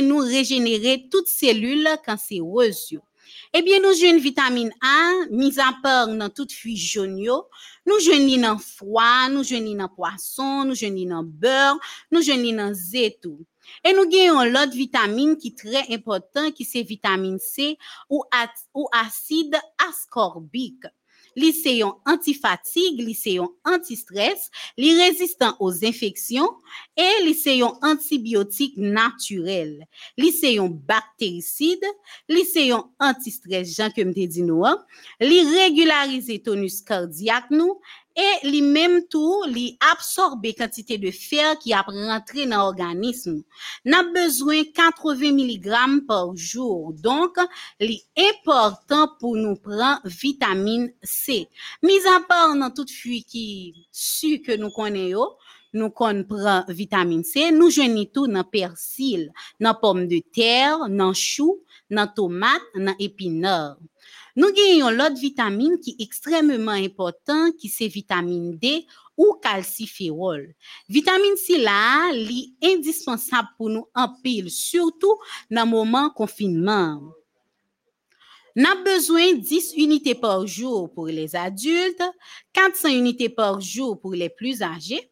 nous régénérer toutes cellules cancéreuses. Eh bien, nous jouons vitamine A, mis à part dans toute fusion, nous jouons dans foie, nous jouons dans poisson, nous jouons dans beurre, nous jouons dans zétou. Et nous gagnons l'autre vitamine qui est très important, qui c'est vitamine C ou, acide ascorbique. Lycéon antifatigue, lycéon anti-stress, les résistant aux infections et lycéon antibiotique naturel, lycéon bactéricide, lycéon anti-stress, Jean que me dit nous, les régulariser tonus cardiaque nous et li même tout li absorber quantité de fer qui a rentré dans l'organisme. N'a besoin 80 mg par jour. Donc, li important pour nous prendre vitamine C. Mis à part dans toute fuite qui su que nous connaissons, nous prenons vitamine C, nous joignons tout dans persil, dans pomme de terre, dans chou, dans tomate, dans épinard. Nous gagnons l'autre vitamine qui est extrêmement important, qui c'est vitamine D ou calciférol. Vitamine C là, est indispensable pour nous en pile, surtout dans le moment confinement. Nous avons besoin de 10 unités par jour pour les adultes, 400 unités par jour pour les plus âgés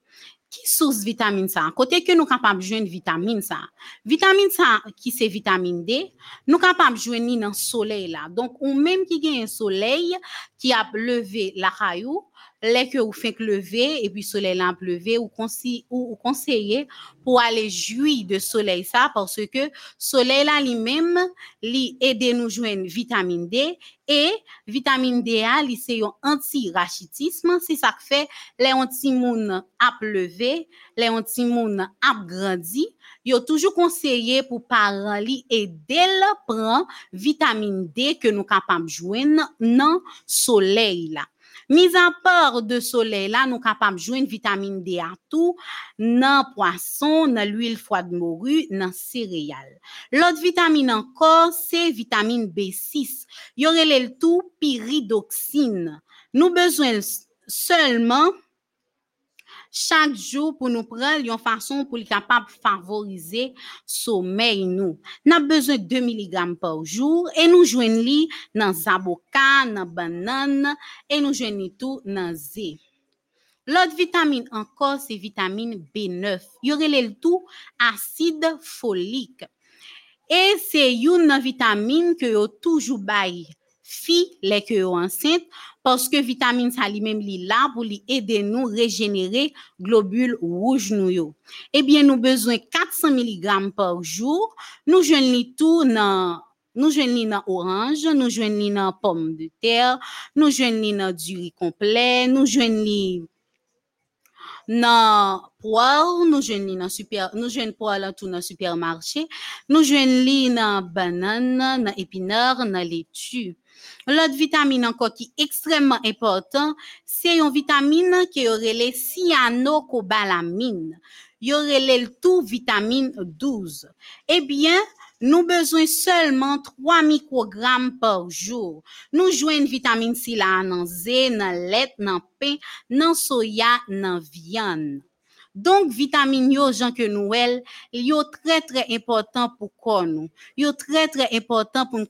qui source vitamine ça côté que nous capable joindre vitamine ça vitamine ça qui c'est vitamine D nous capable joindre dans soleil là. Donc ou même qui gagne un soleil qui a levé la caillou les que vous faites lever et puis soleil l'a levé ou conseiller ou, conseiller pour aller jouir de soleil ça parce que soleil là lui-même lui aide nous joindre vitamine D et vitamine D a li c'est un anti-rachitisme. C'est ça que fait les antimoun a levé les antimoun a grandi yo toujours conseillé pour parents li aider prendre vitamine D que nous capable joindre dans soleil là Mis à part de soleil là, nous capables joindre vitamine D à tout dans poisson, dans l'huile foie de morue, dans céréales. L'autre vitamine encore, c'est vitamine B6. Y aurait le tout pyridoxine. Nous besoin seulement chaque jour pour nous prendre une façon pour être capable de favoriser sommeil nous. Nous besoin de 2 mg par jour et nous joignons li dans avocat, dans banane et nous joignons tout dans zé. L'autre vitamine encore, c'est vitamine B9. Il y aurait le tout acide folique. Et c'est une vitamine que yo toujours bail fi que enceinte parce que vitamine ça lui même li là pour lui aider nous régénérer globules rouges nous yo. Eh bien nous besoin 400 mg par jour, nous joignons tout dans nous joignons dans orange, nous joignons dans pomme de terre, nous joignons dans du riz complet, nous joignons dans poire, nous joignons dans super, joignons poire là tout dans supermarché, nous joignons dans banane, dans épinard, dans laitue. L'autre vitamine encore qui est extrêmement important, c'est une vitamine qui aurait les cyanocobalamine. Il aurait le tout vitamine 12. Eh bien, nous besoin seulement 3 microgrammes par jour. Nous jouons vitamine C là dans Z, dans lait, dans pain, dans soya, dans viande. Donc, vitamine yo, Jean que Noël, yo très, très important pour nous. Yo très, très important pour nous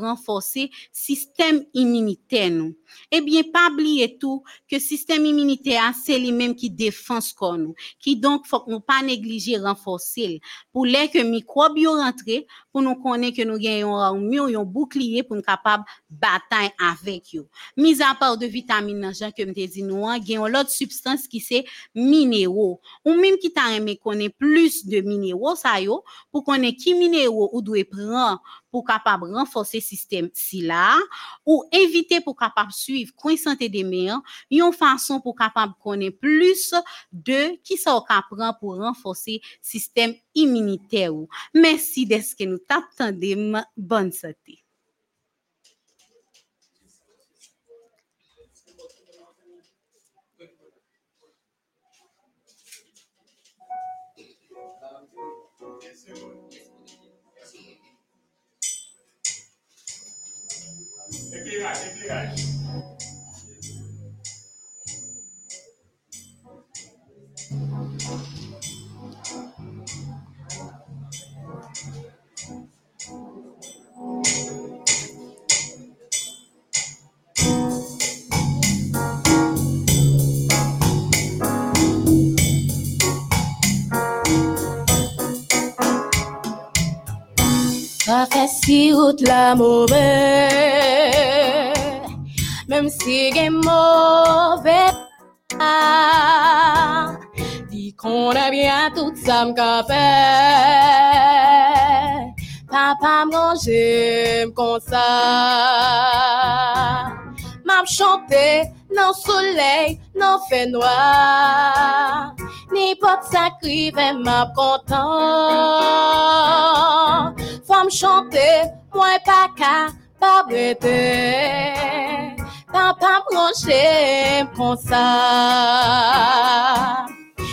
renforcer système immunitaire nous. Eh bien, pas oublier tout que système immunitaire, c'est lui-même qui défend ce nous. Qui donc, faut nous pas négliger renforcer. Pour les que microbes rentrent, pour nous connaître que nous gagnons un mieux, un bouclier pour nous capable bataille avec eux. Mis à part de vitamines, Jean que me dit nous, gagnons l'autre substance qui c'est minéraux ou même qui t'a aimé connaître plus de minéraux ça yo pour connaître qui minéraux ou doit prendre pour capable renforcer système si là ou éviter pour capable suivre coin santé des meilleurs une façon pour capable connaître plus de qui ça prend pour renforcer système immunitaire merci d'être que nous t'attendons bonne santé Declirar, declirar. La même si est mauvais. Ah, Dis qu'on a bien tout ça m'capé. Papa m'range comme ça. M'a chanté dans soleil, dans fait noir. Ni pas sacré, m'a content. Femme chanter, moi pas qu'à pas breter. Papa m'range comme ça.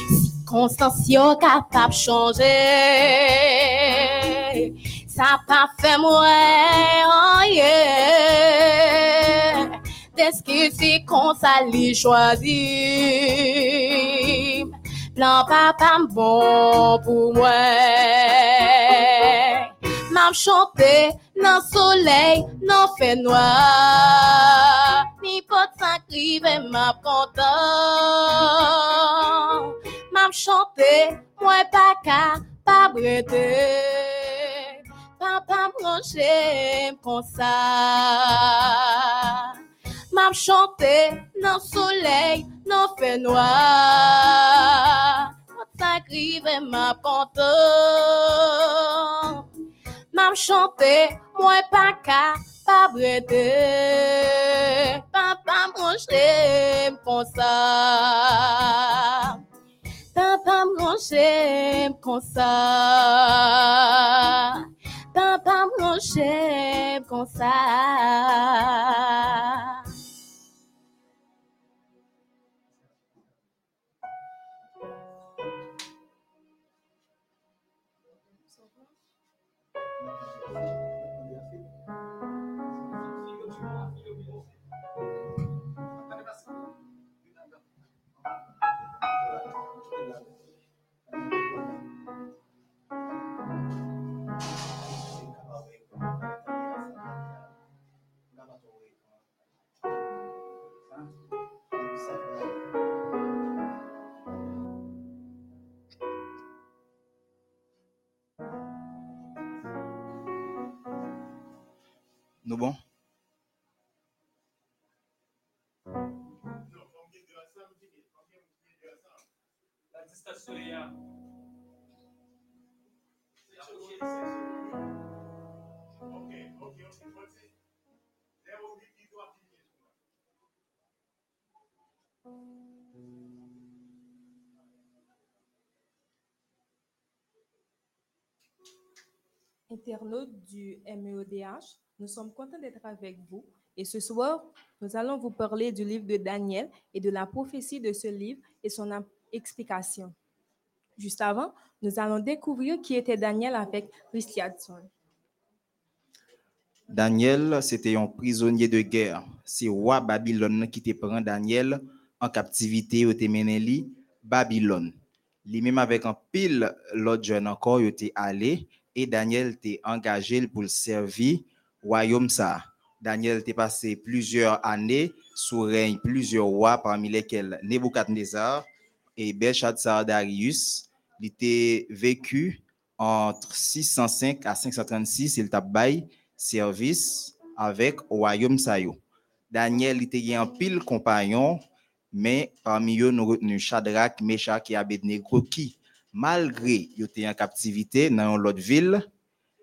Circonstance yo capable changer. Ça pas fait moi, oh yeah. Est-ce que c'est qu'on ça les choisi? Plan papa bon pour moi. M'a chanté dans soleil, dans fait noir. Ni pas sacré, m'a content. M'a chanté, moi pas qu'à pas breter. Papa branché comme ça. M'a chanté dans soleil, dans fait noir. Pas sacré, m'a content. M'a chanté, moi pas qu'à pas breter. Papa branché comme ça. Papa branché comme ça. Papa branché comme ça. Ok, ok. Voici. Zéro Internautes du MEODH, nous sommes contents d'être avec vous et ce soir, nous allons vous parler du livre de Daniel et de la prophétie de ce livre et son explication. Juste avant, nous allons découvrir qui était Daniel avec Christianson. Daniel, c'était un prisonnier de guerre. C'est roi Babylone qui te prend Daniel en captivité au Téménéli, Babylone. Lui-même avec un pile l'autre jeune encore, il était allé et Daniel t'est engagé pour le servir royaume ça. Daniel t'est passé plusieurs années sous règne plusieurs rois parmi lesquels Nebuchadnezzar et Belshazzar Darius. Il était vécu entre 605 à 536, il t'a service avec au royaume Sayo. Daniel était un pile compagnon, mais parmi eux, nous retenons Shadrach, Meshach et Abednego qui, malgré qu'ils étaient en captivité dans l'autre ville,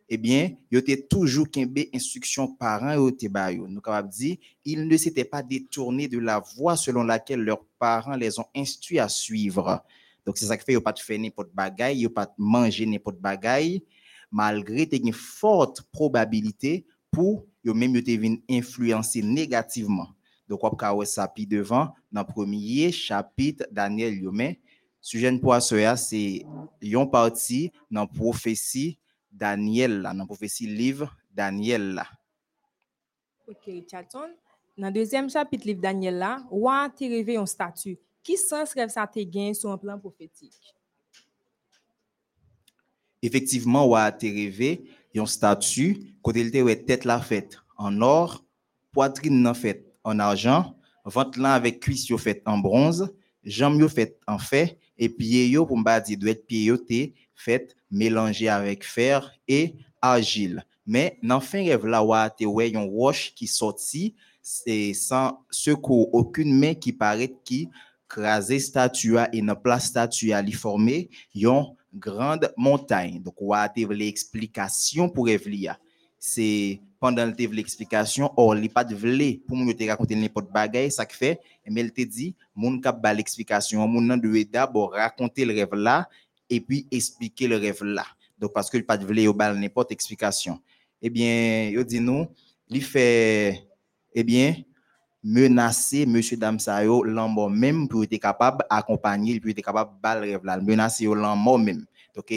eh bien, ils étaient toujours qu'un instruction parents au Tebayo. Nous capable dire, ils ne s'étaient pas détournés de la voie selon laquelle leurs parents les ont instruits à suivre. Donc, c'est ça qui fait qu'ils pas faire n'importe bagaille, ils pas manger n'importe bagaille, malgré une forte probabilité pour yo même vin influencer négativement. Donc, on peut ça devant dans le premier chapitre Daniel sujet de poisson c'est yon parti dans prophétie Daniel là, dans prophétie livre Daniel là. Ok, Richardson. Dans le deuxième chapitre livre Daniel là, roi te rêvé un statut. Qui sens rêve ça te gain sur un plan prophétique? Effectivement, ou a te rêvé yon statut côté il te ouais tête la faite en or, poitrine nan faite en argent, ventre là avec cuisse yo faite en bronze, jambes yo en fer et pieds yo pour m'ba dire doit être te fait mélangé avec fer et argile. Mais dans fin rêve là, wa te ouais yon roche qui sorti, c'est sans secours, aucune main qui paraît qui crasé statue et dans place statue a formé yon grande montagne. Donc te vle explication pour rêve li a. C'est pendant le te vle explication, or li pas de vle pour yo te raconter n'importe bagay, ça que fait, mais elle te dit, moun kap ba l'explication, moun nan d'abord raconter le rêve là et puis expliquer le rêve là. Donc, parce que pas de vle yo bal n'importe explication. Eh bien, yo dit nous, li fait, eh bien, menacer monsieur dame sa yo l'en même pour être capable accompagner, pour être capable bal rêve là, menacer l'en même. Donc,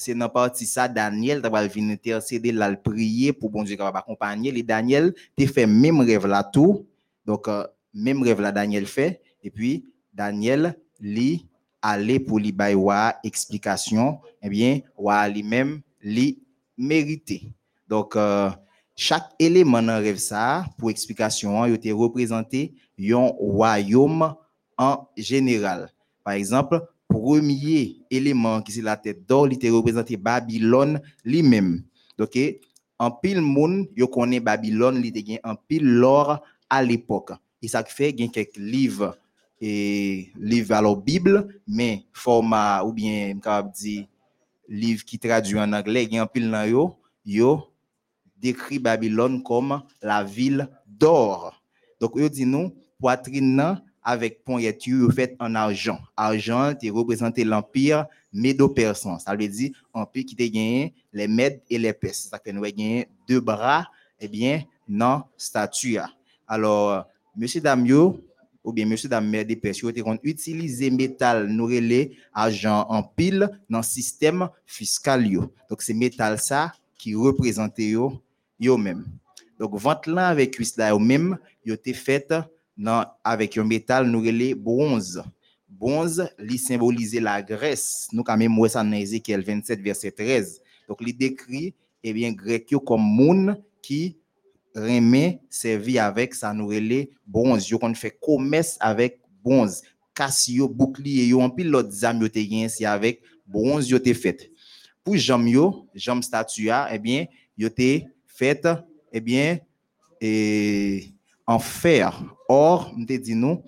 c'est dans partie ça, Daniel, tu vas venir intercéder là, prier pour bon Dieu capable accompagner. Et Daniel, tu fait même rêve là tout. Donc, euh, même rêve là, Daniel fait. Et puis, Daniel, li, aller pour bay wa explication, eh bien, wa lui-même, li mérité. Donc, euh, chaque élément dans rêve ça, pour explication, il était représenté un royaume en général. Par exemple, premier élément qui c'est la tête d'or, il était représenté Babylone lui-même. Donc, en pile monde, yo connaît Babylone, il était en pile l'or à l'époque. Et ça fait gen quelques livres et livres alors Bible, mais format ou bien capable dire livre qui traduit en anglais, gen en pile nan yo, yo décrit Babylone comme la ville d'or. Donc, yo dit nous, poitrine avec pointure fait en argent. Argent est représenté l'empire médo-persan. Ça veut dire empire qui a gagné les Mèdes et les Perses. Ça fait nous gagné deux bras, eh bien, non statue. Alors, monsieur Damio, ou bien monsieur dame Mèdes et Perses, ils ont utilisé métal nous argent en pile dans le système fiscal. Donc, c'est métal ça qui représente yo même. Donc, vente là avec cuisse là yo même, yo été fait avec un métal nous relais bronze. Bronze, li symboliser la Grèce. Nous quand même ça dans Ézéchiel 27 verset 13. Donc li décrit eh bien grec comme moun qui remet servi avec ça nous relais bronze. Yo fait commerce avec bronze. Cassio, bouclier yo en pile l'autre zam yo te si avec bronze yo te fait. Pour jam yo, jam statua, eh bien, yo te fait eh bien et en fer. Or, nous te dit nous,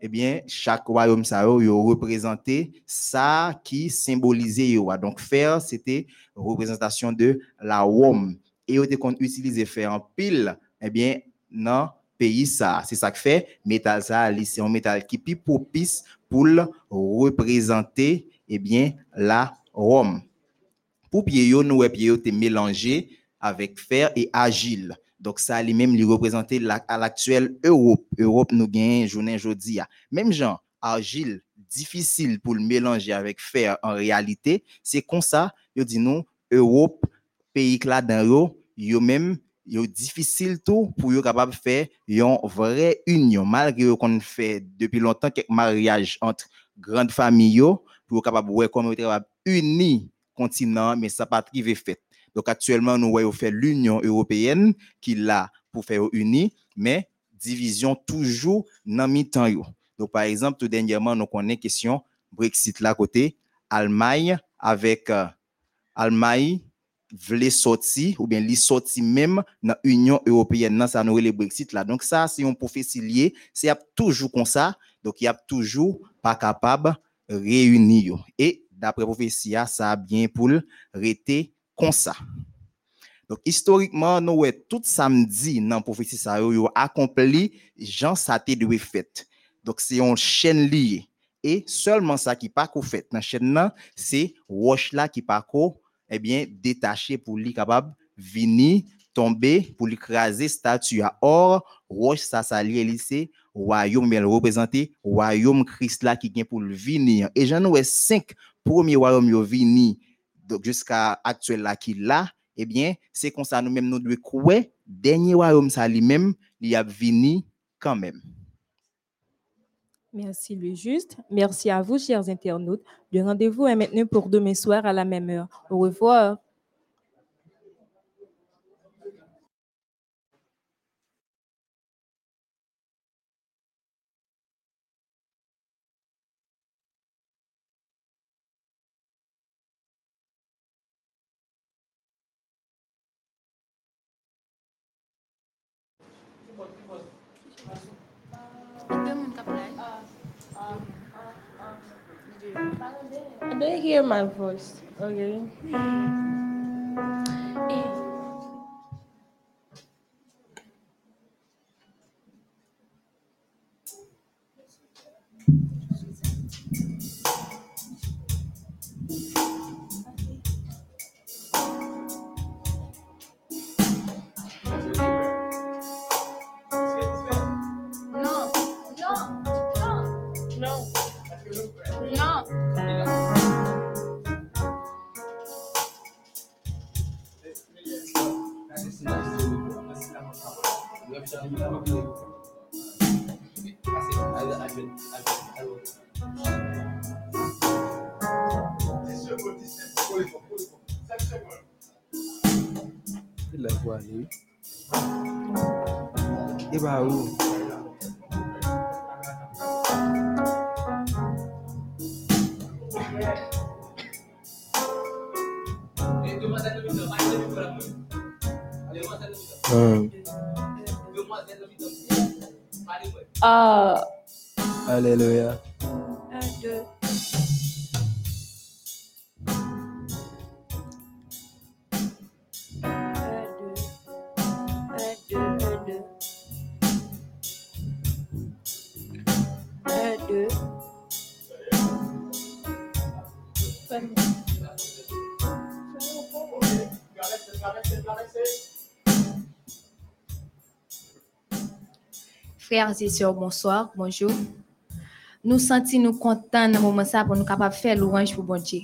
eh bien, chaque royaume ça représenté ça qui symbolisait. Donc, fer, c'était représentation de la Rome. Et yo te kon utiliser fer en pile, eh bien, dans pays ça. C'est ça que fait métal ça, c'est un métal qui plus propice pour représenter, eh bien, la Rome. Pour pied nous, pied mélangé avec fer et agile. Donc, ça lui représentait la- à l'actuelle Europe. Europe nous gagne journée aujourd'hui. Même genre, argile, difficile pour le mélanger avec fer en réalité. C'est comme ça, yo dit nous, Europe, pays là dans yo, même, yo difficile tout pour yo capable de faire une vraie union. Malgré qu'on fait depuis longtemps quelques mariages entre grandes familles, yo, pour capable ouais comme capable unir continent, mais ça pas privé fait. Donc actuellement, nous voyons faire l'Union européenne qui là pour faire uni, mais division toujours dans mi-temps. Donc par exemple, tout dernièrement, nous connaissons question Brexit là côté Allemagne avec euh, Allemagne voulait sortir ou bien li sorti même dans l'Union européenne le Brexit là. Donc ça c'est un prophétie lié, c'est toujours comme ça. Donc il y a toujours pas capable réunir yo. et d'après prophétie ça a bien pour rester konsa. Donc, historiquement, nous ouais tout samedi dans prophétie ça yo yo accompli Jean ça te doit fait. Donc c'est une chaîne liée. Et seulement ça qui pas fait dans chaîne là, c'est roche là qui pas eh bien détaché pour lui capable venir tomber pour l'écraser statue à or. Roche ça ça lié lycée royaume elle représenté royaume Christ là qui vient pour venir et j'en ai cinq. Premiers royaumes yo venir donc jusqu'à actuel là qui là eh bien c'est comme ça nous même nous devons croire dernier royaume ça lui-même il a vini quand même Merci le juste. Merci à vous, chers internautes. Le rendez-vous est maintenant pour demain soir à la même heure. Au revoir. I don't hear my voice. Okay. Uh, Hallelujah. Et bonsoir, bonjour. Nous sentons nous contents dans ce moment ça pour nous capables faire louange pour bon Dieu.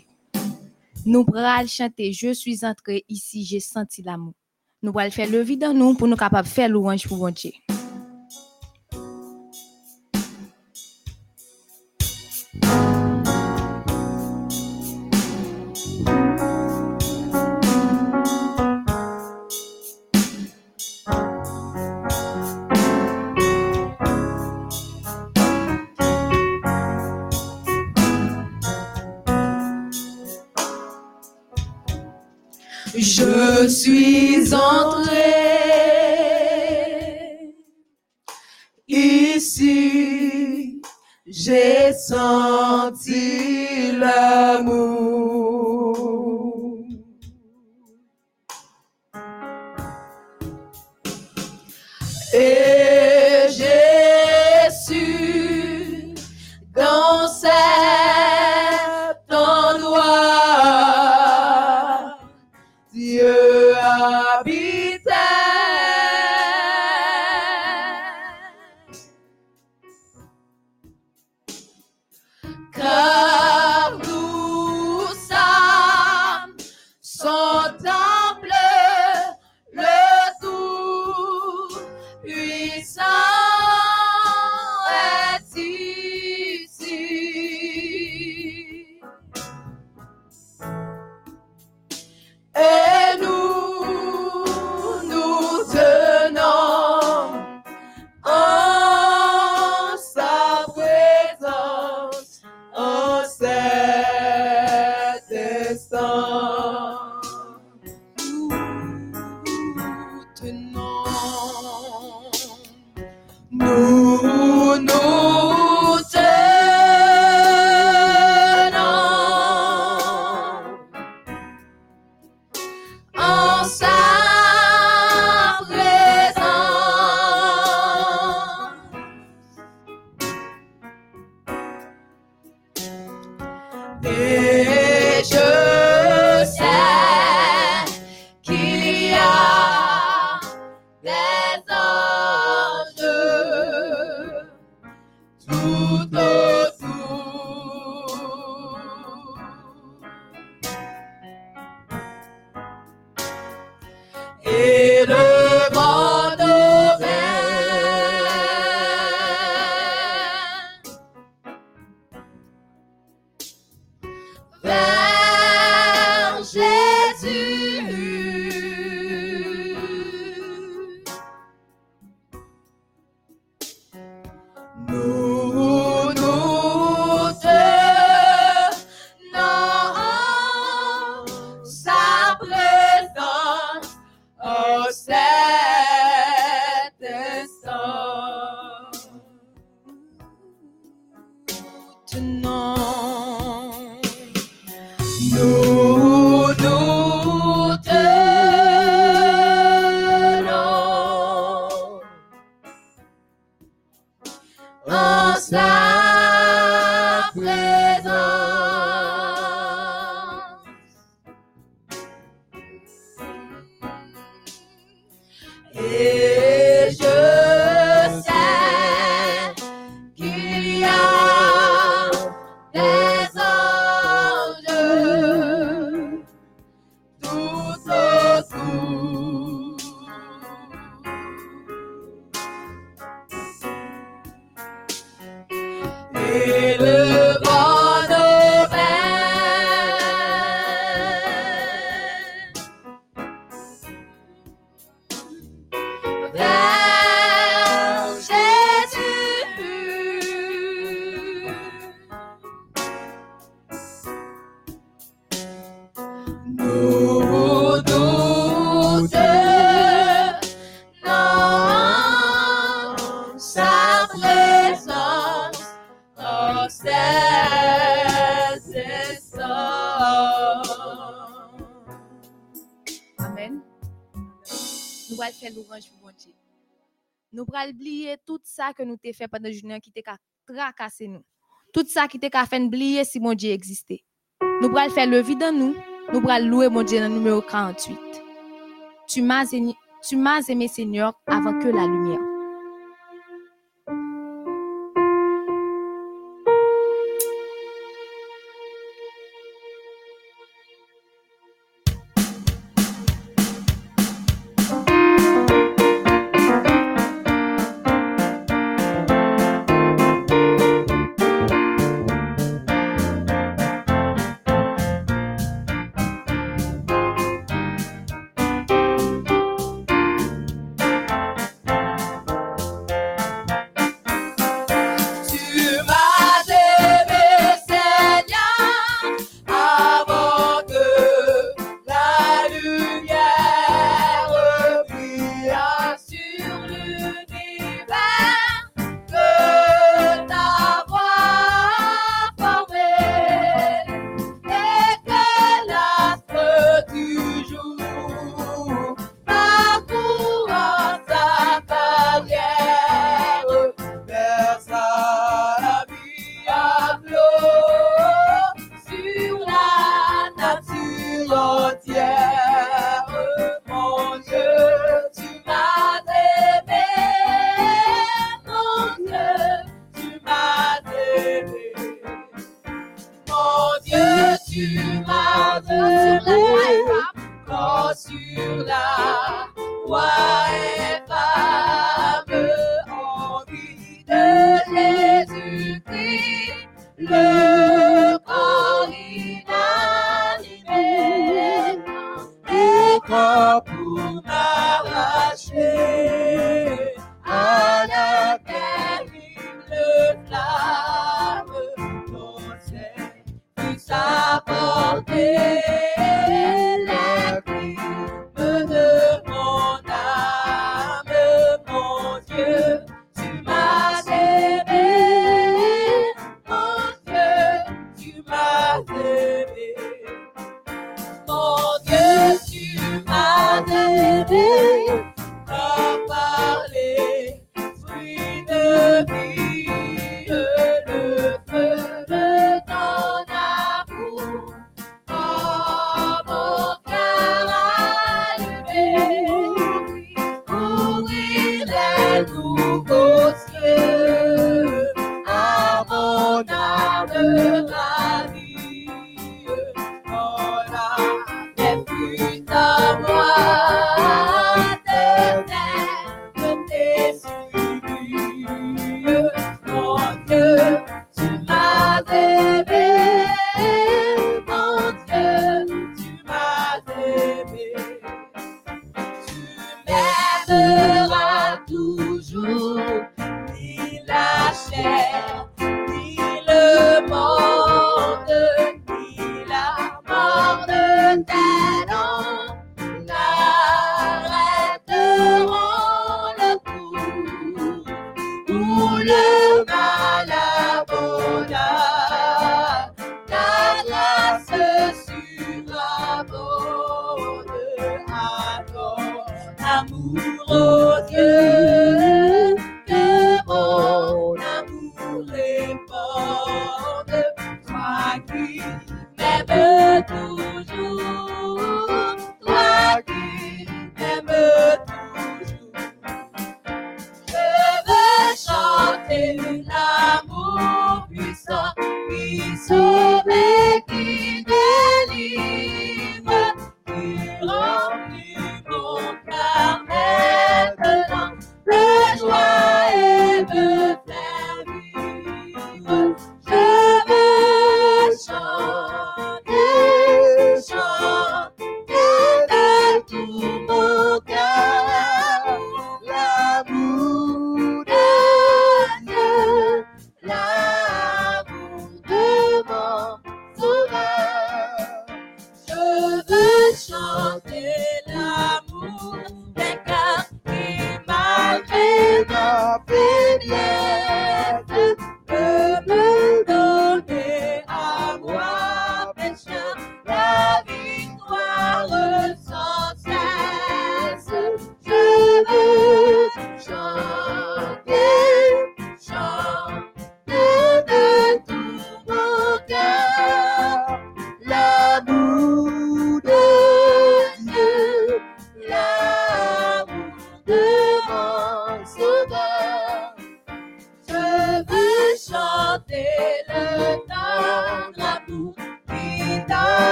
Nous pourrons chanter Je suis entré ici, j'ai senti l'amour. Nous pourrons faire le vide dans nous pour nous capables de faire louange pour bon Dieu. Nous pral oublier tout ça que nous t'ai fait pendant journée qui t'ai tracasser nous. Tout ça qui t'ai fait oublier si mon Dieu existait. Nous pral faire le vide dans nous. Nous pral louer mon Dieu dans le numéro 48. Tu m'as aimé, Seigneur, avant que la lumière.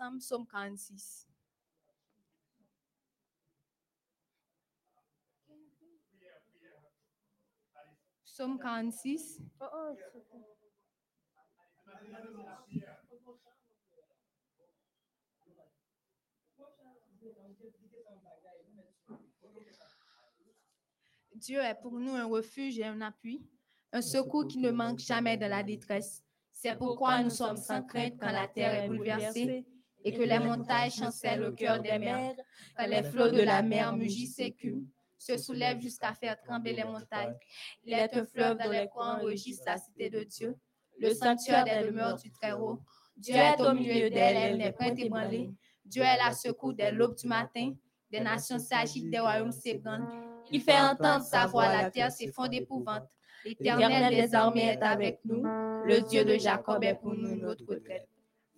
Ensemble Psaume 46. Psaume 46. Dieu est pour nous un refuge et un appui, un secours qui ne manque jamais de la détresse. C'est pourquoi nous sommes sans crainte quand la terre est bouleversée et que les montagnes chancellent au cœur des mers, quand les flots de la mer mugissent et écument, se soulèvent jusqu'à faire trembler les montagnes. Il est un fleuve dans les coins enregistre la cité de Dieu, le sanctuaire des demeures du Très-Haut. Dieu est au milieu d'elle, elle n'est point ébranlée. Dieu est la secours dès l'aube du matin. Des nations s'agitent, des royaumes s'ébranlent. Il fait entendre sa voix, la terre s'effondre d'épouvante. L'Éternel des armées est avec nous. Le Dieu de Jacob est pour nous notre retraite.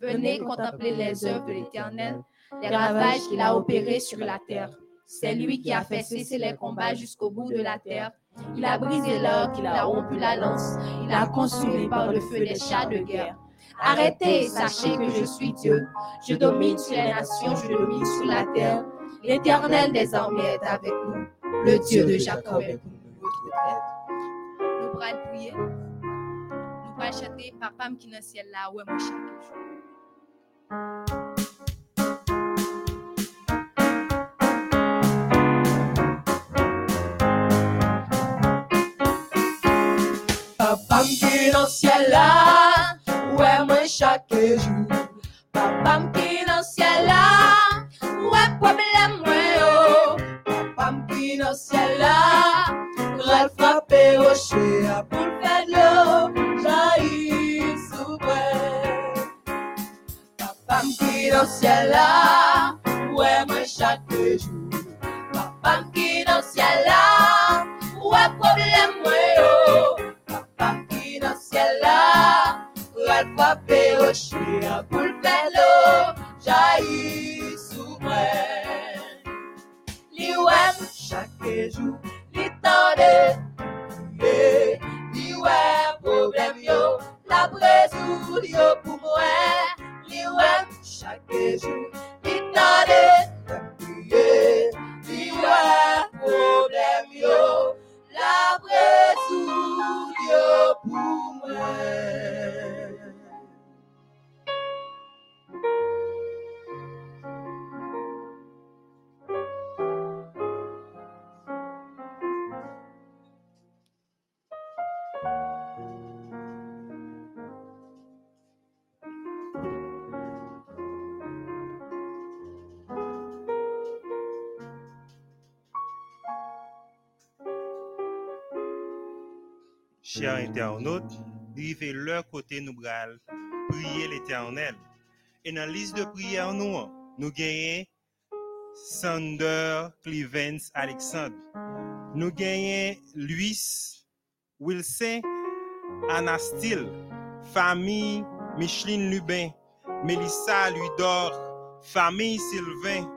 Venez contempler les œuvres de l'Éternel, les ravages qu'il a opérés sur la terre. C'est lui qui a fait cesser les combats jusqu'au bout de la terre. Il a brisé l'or, il a rompu la lance, il a consumé par le feu des chats de guerre. Arrêtez et sachez que je suis Dieu. Je domine sur les nations, je domine sur la terre. L'Éternel des armées est avec nous. Le Dieu de Jacob est pour nous notre. Nous pourrons prier. Nous pourrons chanter Papa qui est dans le ciel là, ouais, chaque jour. Papa qui dans le ciel là, ouais moi chaque jour. Papa qui dans le ciel là, ouais problème moi. Papa qui dans le ciel là, frapper rocher à pour faire l'eau, Papa qui dans le ciel là, ouais moi chaque jour. Papa qui dans le ciel là, ouais problème moi yo. Papa qui dans le ciel là, ral frapper rocher à pour faire de l'eau, jaillir sous moi. Li wèm chaque jour, li yo, la résoudre yo pour moi. Li wèm chaque jour, li tande prier. Wèm problème yo, la résoudre yo pour moi. Chers internautes, arrivé leur côté nous bral prier l'éternel. Et dans la liste de prières nous, nous gagnons Sander Clevens Alexandre. Nous gagnons Luis Wilson Anastil, famille Micheline Lubin, Mélissa Luidor, famille Sylvain,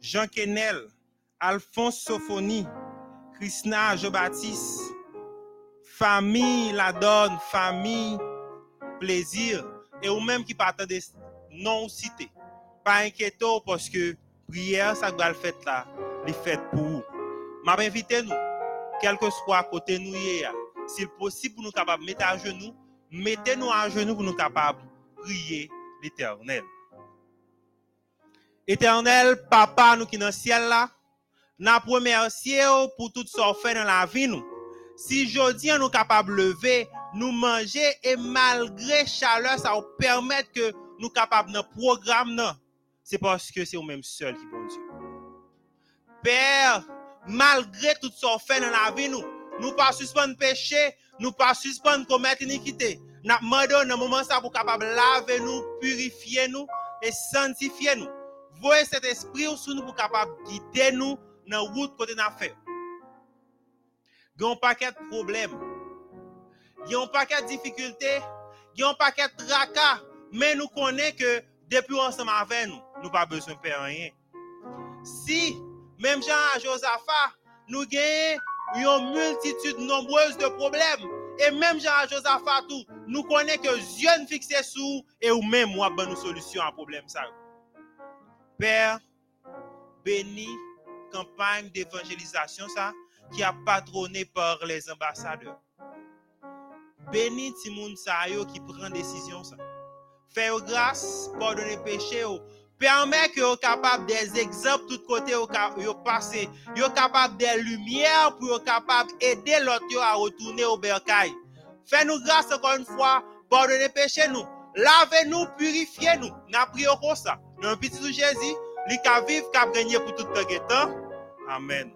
Jean Kenel, Alphonse Sophonie, Krishna Jean-Baptiste, Fami la don, fami, plezir, e ou menm ki patan de non site. Pa enketo, poske priyer sa gwa l fèt la, li fèt pou ou. Mab invite nou, kelke swa kote nou ye ya, si l posib pou nou kapab mette a genou, mette nou a genou pou nou kapab priye l'Eternel. Eternel, papa nou ki nan siel la, na premersye ou pou tout sa ou fè nan la vi nou, Si jeudi nous capables de lever, nous manger et malgré chaleur, ça nous permettre que nous capables de programme non. C'est parce que c'est au même seul qui bon Dieu. Père, malgré tout ce fait dans la vie nous, nous pas suspendre péché, nous pas suspendre commettre iniquité. Nous demandons dans moment ça pour capable laver nous, purifier nous et sanctifier nous. Voyez cet esprit nous pour capable guider nous dans la route n'a Gyon paket problem. Gyon paket difikulte. Gyon paket traka. Men nou konen ke depi ou ansama ven nou. Nou pa beson pe anyen. Si, menm jan a Josafa, nou genye yon multitude nombreuse de problem. E menm jan a Josafa tou, nou konen ke zyon fikse sou, e ou menm wap ban nou solusyon an problem sa. Per, beni, kampanye d'evangelizasyon sa, qui a patronné par les ambassadeurs. Bénis Timoun sa yo qui prend décision ça. Fais grâce, pardonner péché. Permet que yo capable des exemples tout côté yo passé, yo capable des lumières pour capable aider l'autre à retourner au bercail. Fais-nous grâce encore une fois, pardonnez péché nous. Lavez-nous, purifiez-nous. N'a prié comme ça. Dans un petit Jésus, li ka vivre, ka gagner pour tout le temps. Amen.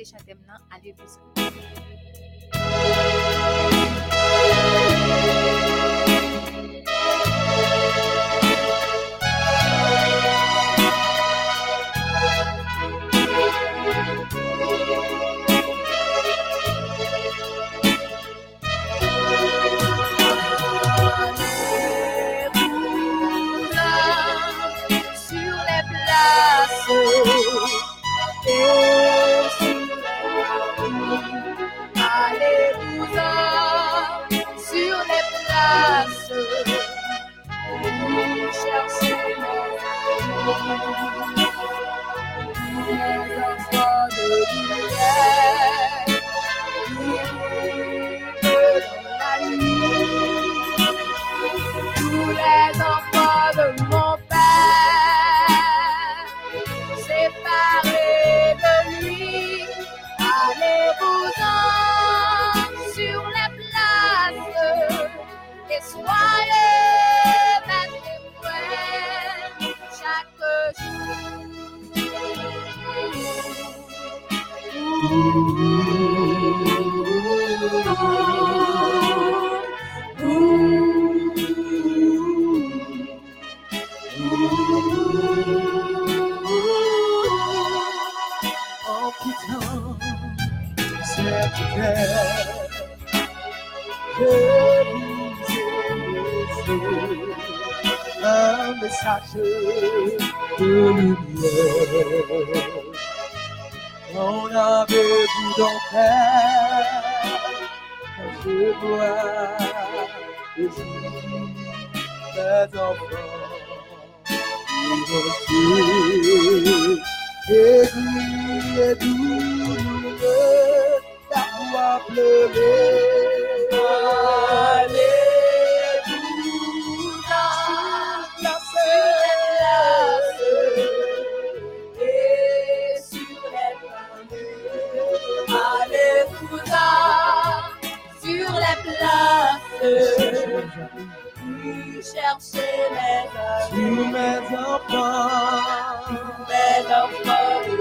Allons chanter chanter maintenant. Avez-vous donc fait quand je dois les enfants divorcés. Aigri et douloureux, la voix pleurer. Enfants, mes enfants de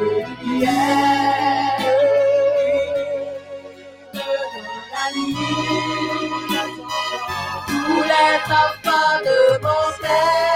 lumière. De la nuit, tous les enfants de mon père,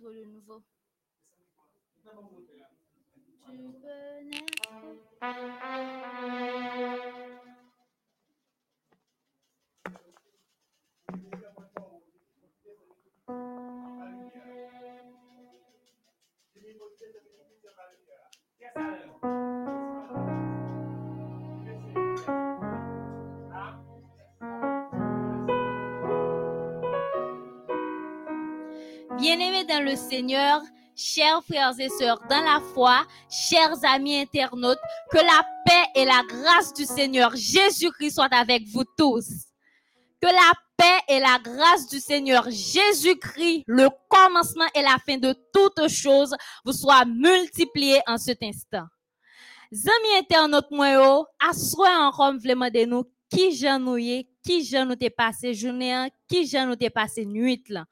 De nouveau. Tu peux. Bien-aimés dans le Seigneur, chers frères et sœurs dans la foi, chers amis internautes, que la paix et la grâce du Seigneur Jésus-Christ soient avec vous tous. Que la paix et la grâce du Seigneur Jésus-Christ, le commencement et la fin de toutes choses, vous soient multipliées en cet instant. Zami internautes moi yo, assoy encore vraiment de nous qui ye, qui jan nou te passé journée, an, qui jan nou te passé nuit là.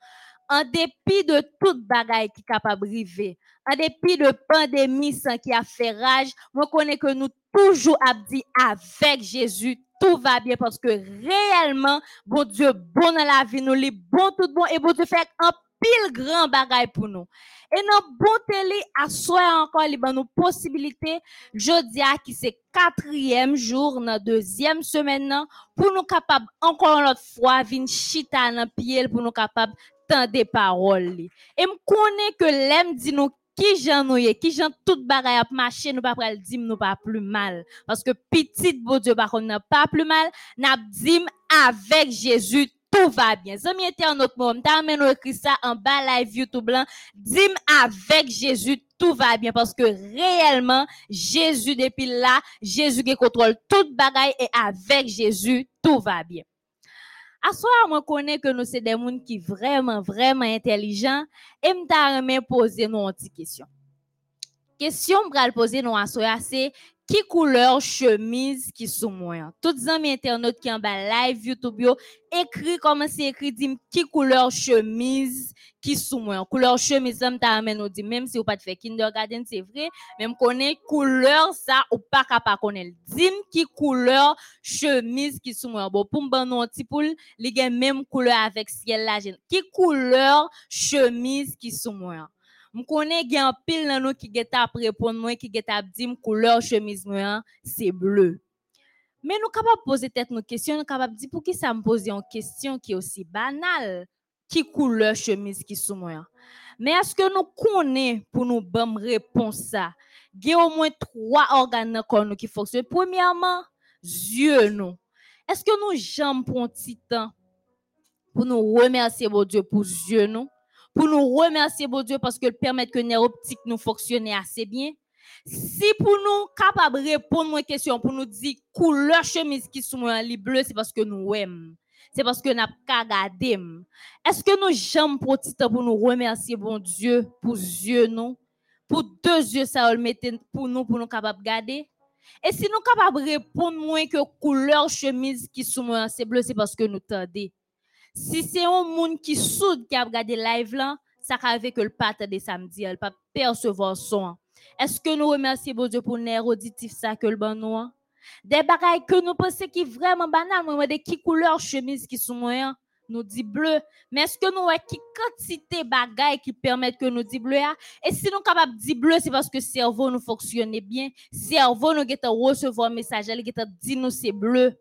En dépit de toute bagaille qui capable river, en dépit de pandémie qui a fait rage, moi connais que nous toujours a dit avec Jésus tout va bien parce que réellement bon Dieu bon dans la vie nous li bon tout bon et bon Dieu fait un pile grand bagaille pour nous. Et dans bonté li assoir encore li ban nous possibilité jeudi a qui c'est quatrième jour dans deuxième semaine pour nous capable encore une autre fois vinn chita dans pied pour nous capable tendre des paroles li. Et me connais que l'aime dit nous qui jan nou ye, qui jan tout bagay ap marché, nous pas pral dim nous pas plus mal. Parce que petit bon Dieu par contre n'a pas plus mal, n'a dim avec Jésus tout va bien. Zami internaute moi, m'ta amène nous écrit ça en bas live YouTube là, dim avec Jésus tout va bien parce que réellement Jésus depuis là, Jésus qui contrôle toute bagay et avec Jésus tout va bien. Soir, moi connais que nous c'est des gens qui vraiment vraiment intelligents et m'ta remen poser nous une petite question. M'pral poser nous à soir c'est qui couleur chemise qui sous moi. Toutes amis internautes qui en bas live YouTube yo, écrit comment c'est écrit dit qui couleur chemise qui sous moi. Couleur chemise ça remen nous dit même si ou pas de fait kindergarten c'est vrai, même connaît couleur ça ou pas capable connaître. Dim qui couleur chemise qui sous moi. Bon pour nou un petit poule, gen même couleur avec ciel la. Qui couleur chemise qui sous moi. Konen gen an pile nan nou ki get ap répondre qui get ap di m couleur chemise moi c'est bleu. Mais nous capable poser tête nos questions, nous capable dire pour qui ça me poser une question qui est aussi banale qui couleur chemise qui sous moi. Mais est-ce que nous connaissons pour nous bonne réponse ça? Il y a au moins trois organes nous qui fonctionnent. Premièrement, yeux nous. Est-ce que nous pour un petit temps pour nous remercier bon Dieu pour yeux nous? Pour nous remercier bon Dieu parce que permet que nerf optique nous fonctionne assez bien. Si pour nous capable répondre à une question pour nous dire couleur chemise qui sont li bleu c'est parce que nous aimons. c'est parce que regardé. m. Est-ce que nous jamais pour pour nous remercier bon Dieu pour yeux nous, pour deux yeux ça pour nous pour nous capable garder? Et si nous capables de répondre moins que couleur chemise qui moi c'est bleu, c'est parce que nous tendez. Si c'est un monde qui soude qui a regardé live là, ça arrive que le pas de samedi, elle pas percevoir son. Est-ce que nous remercions bon Dieu pour l'air auditif ça que le nous? hein? Des bagailles que nous pensons qui vraiment banal, moi de qui couleur chemise qui sont moi nous dit bleu, mais est-ce que nous avons qui quantité bagailles qui permettent que nous dit bleu ah? Et si nous capable de dire bleu, c'est parce que le cerveau nous fonctionne bien, cerveau nous recevoir message, il dit nous c'est bleu.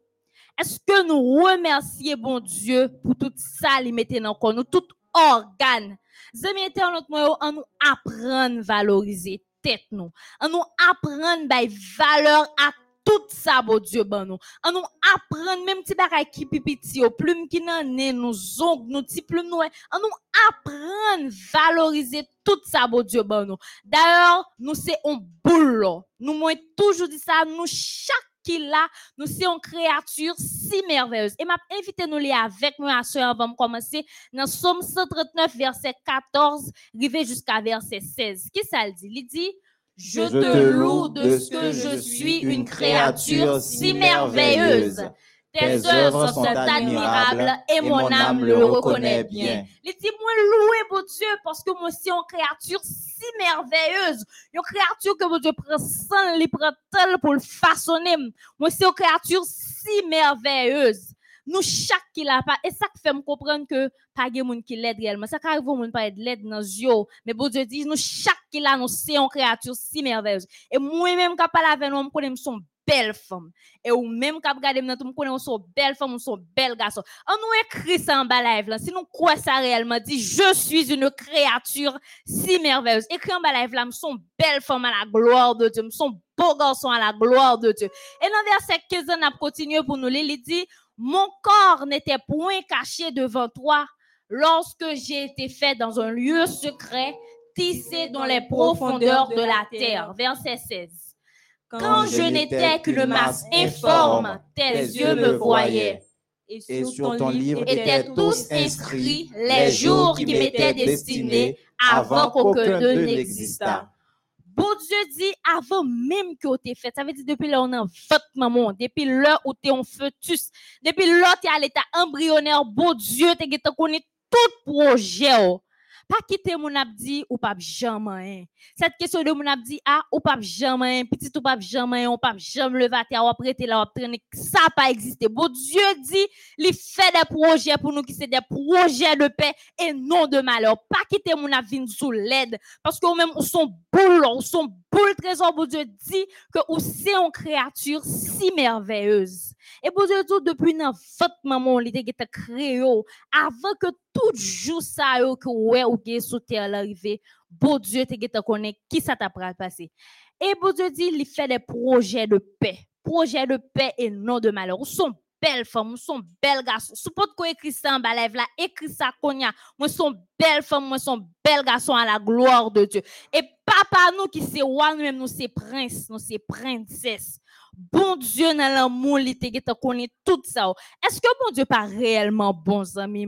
Est-ce que nous remercions bon Dieu pour tout ça, il mettait dans le corps, tout organe? On nous apprendre valoriser tête nous. On nous apprendre bay valeur à tout ça, bon Dieu, ban nous. On nous apprendre même petit bagay qui pipiti, yo, plume qui nan nez, nous ongles, nous petit plume nous. On nous apprendre valoriser tout ça, bon Dieu, ban nous. D'ailleurs, nous c'est un boule. là. Nous moi toujours dit ça, nous chaque qui là, nous c'est une créature si merveilleuse. Et m'a invité nous lire avec moi à soeur avant de commencer dans Somme 139 verset 14 arrivé jusqu'à verset 16. Qui ça le dit? Il dit je, te loue de ce que je suis une créature si merveilleuse. Tes œuvres sont admirables et mon âme le reconnaît bien. Il dit, moi, loué, mon Dieu, parce que moi aussi, une créature si merveilleuse. Une créature que mon Dieu prend sang, il prend tel pour le façonner. Moi aussi, une créature si merveilleuse. Nous, chaque qui l'a pas, et ça fait me comprendre que pas de monde qui l'aide réellement. Ça arrive au monde pas de l'aide dans yeux. Mais bon Dieu dit, nous, chaque qui l'a, nous, c'est une créature si merveilleuse. Et moi-même, quand parle avec nous, je connais son belle femme. Et ou même quand regarder maintenant, me connaît son belle femme, son bel garçon. On nous écrit ça en bas live là. Si nous croyons ça réellement, dit? Je suis une créature si merveilleuse. Écrit en bas live là, son belle femme à la gloire de Dieu, son beau garçon à la gloire de Dieu. Et dans verset 15, on a continué pour nous lire, il dit mon corps n'était point caché devant toi lorsque j'ai été fait dans un lieu secret, tissé dans les profondeurs de la terre. Verset 16. Quand je n'étais qu'une masse informe, tes yeux me voyaient. Et sur ton livre Étaient tous inscrits les jours qui m'étaient destinés avant qu'aucun d'eux n'existât. Bon Dieu dit avant même que tu fait. Ça veut dire depuis là on a votre maman, depuis l'heure où tu es en fœtus, depuis l'heure tu es à l'état embryonnaire, bon Dieu tu as connu tout projet. Pas quitter mon abdi ou pas jamais. Cette question de mon abdi ah ou pas jamais, petit ou pas jamais, on pas jamais lever à ou prêter là ou traîner ça pas exister. Bon Dieu dit, il fait des projets pour nous qui c'est des projets de paix et non de malheur. Pas quitter mon abdi sous l'aide parce que ou même ou son boule, ou son boule trésor bon Dieu dit que ou c'est une créature si merveilleuse. Et bon Dieu dit depuis votre maman il était créé avant que tout jour ça que ouais ou que sous terre l'arrivée, bon Dieu te connaît qui ça t'a passer. Et bon Dieu dit il fait des projets de paix, projets de paix et non de malheur. Belle femme, ou son bel garçon. Pot ko écrit ça en bas là, écrit ça konya. Moi son belle femme, moi son bel garçon à la gloire de Dieu. Et papa nous qui c'est roi, nous même nous c'est prince, nous c'est princesse. Bon Dieu dans l'amour, il te connaît tout ça. Est-ce que bon Dieu pas réellement bon amis?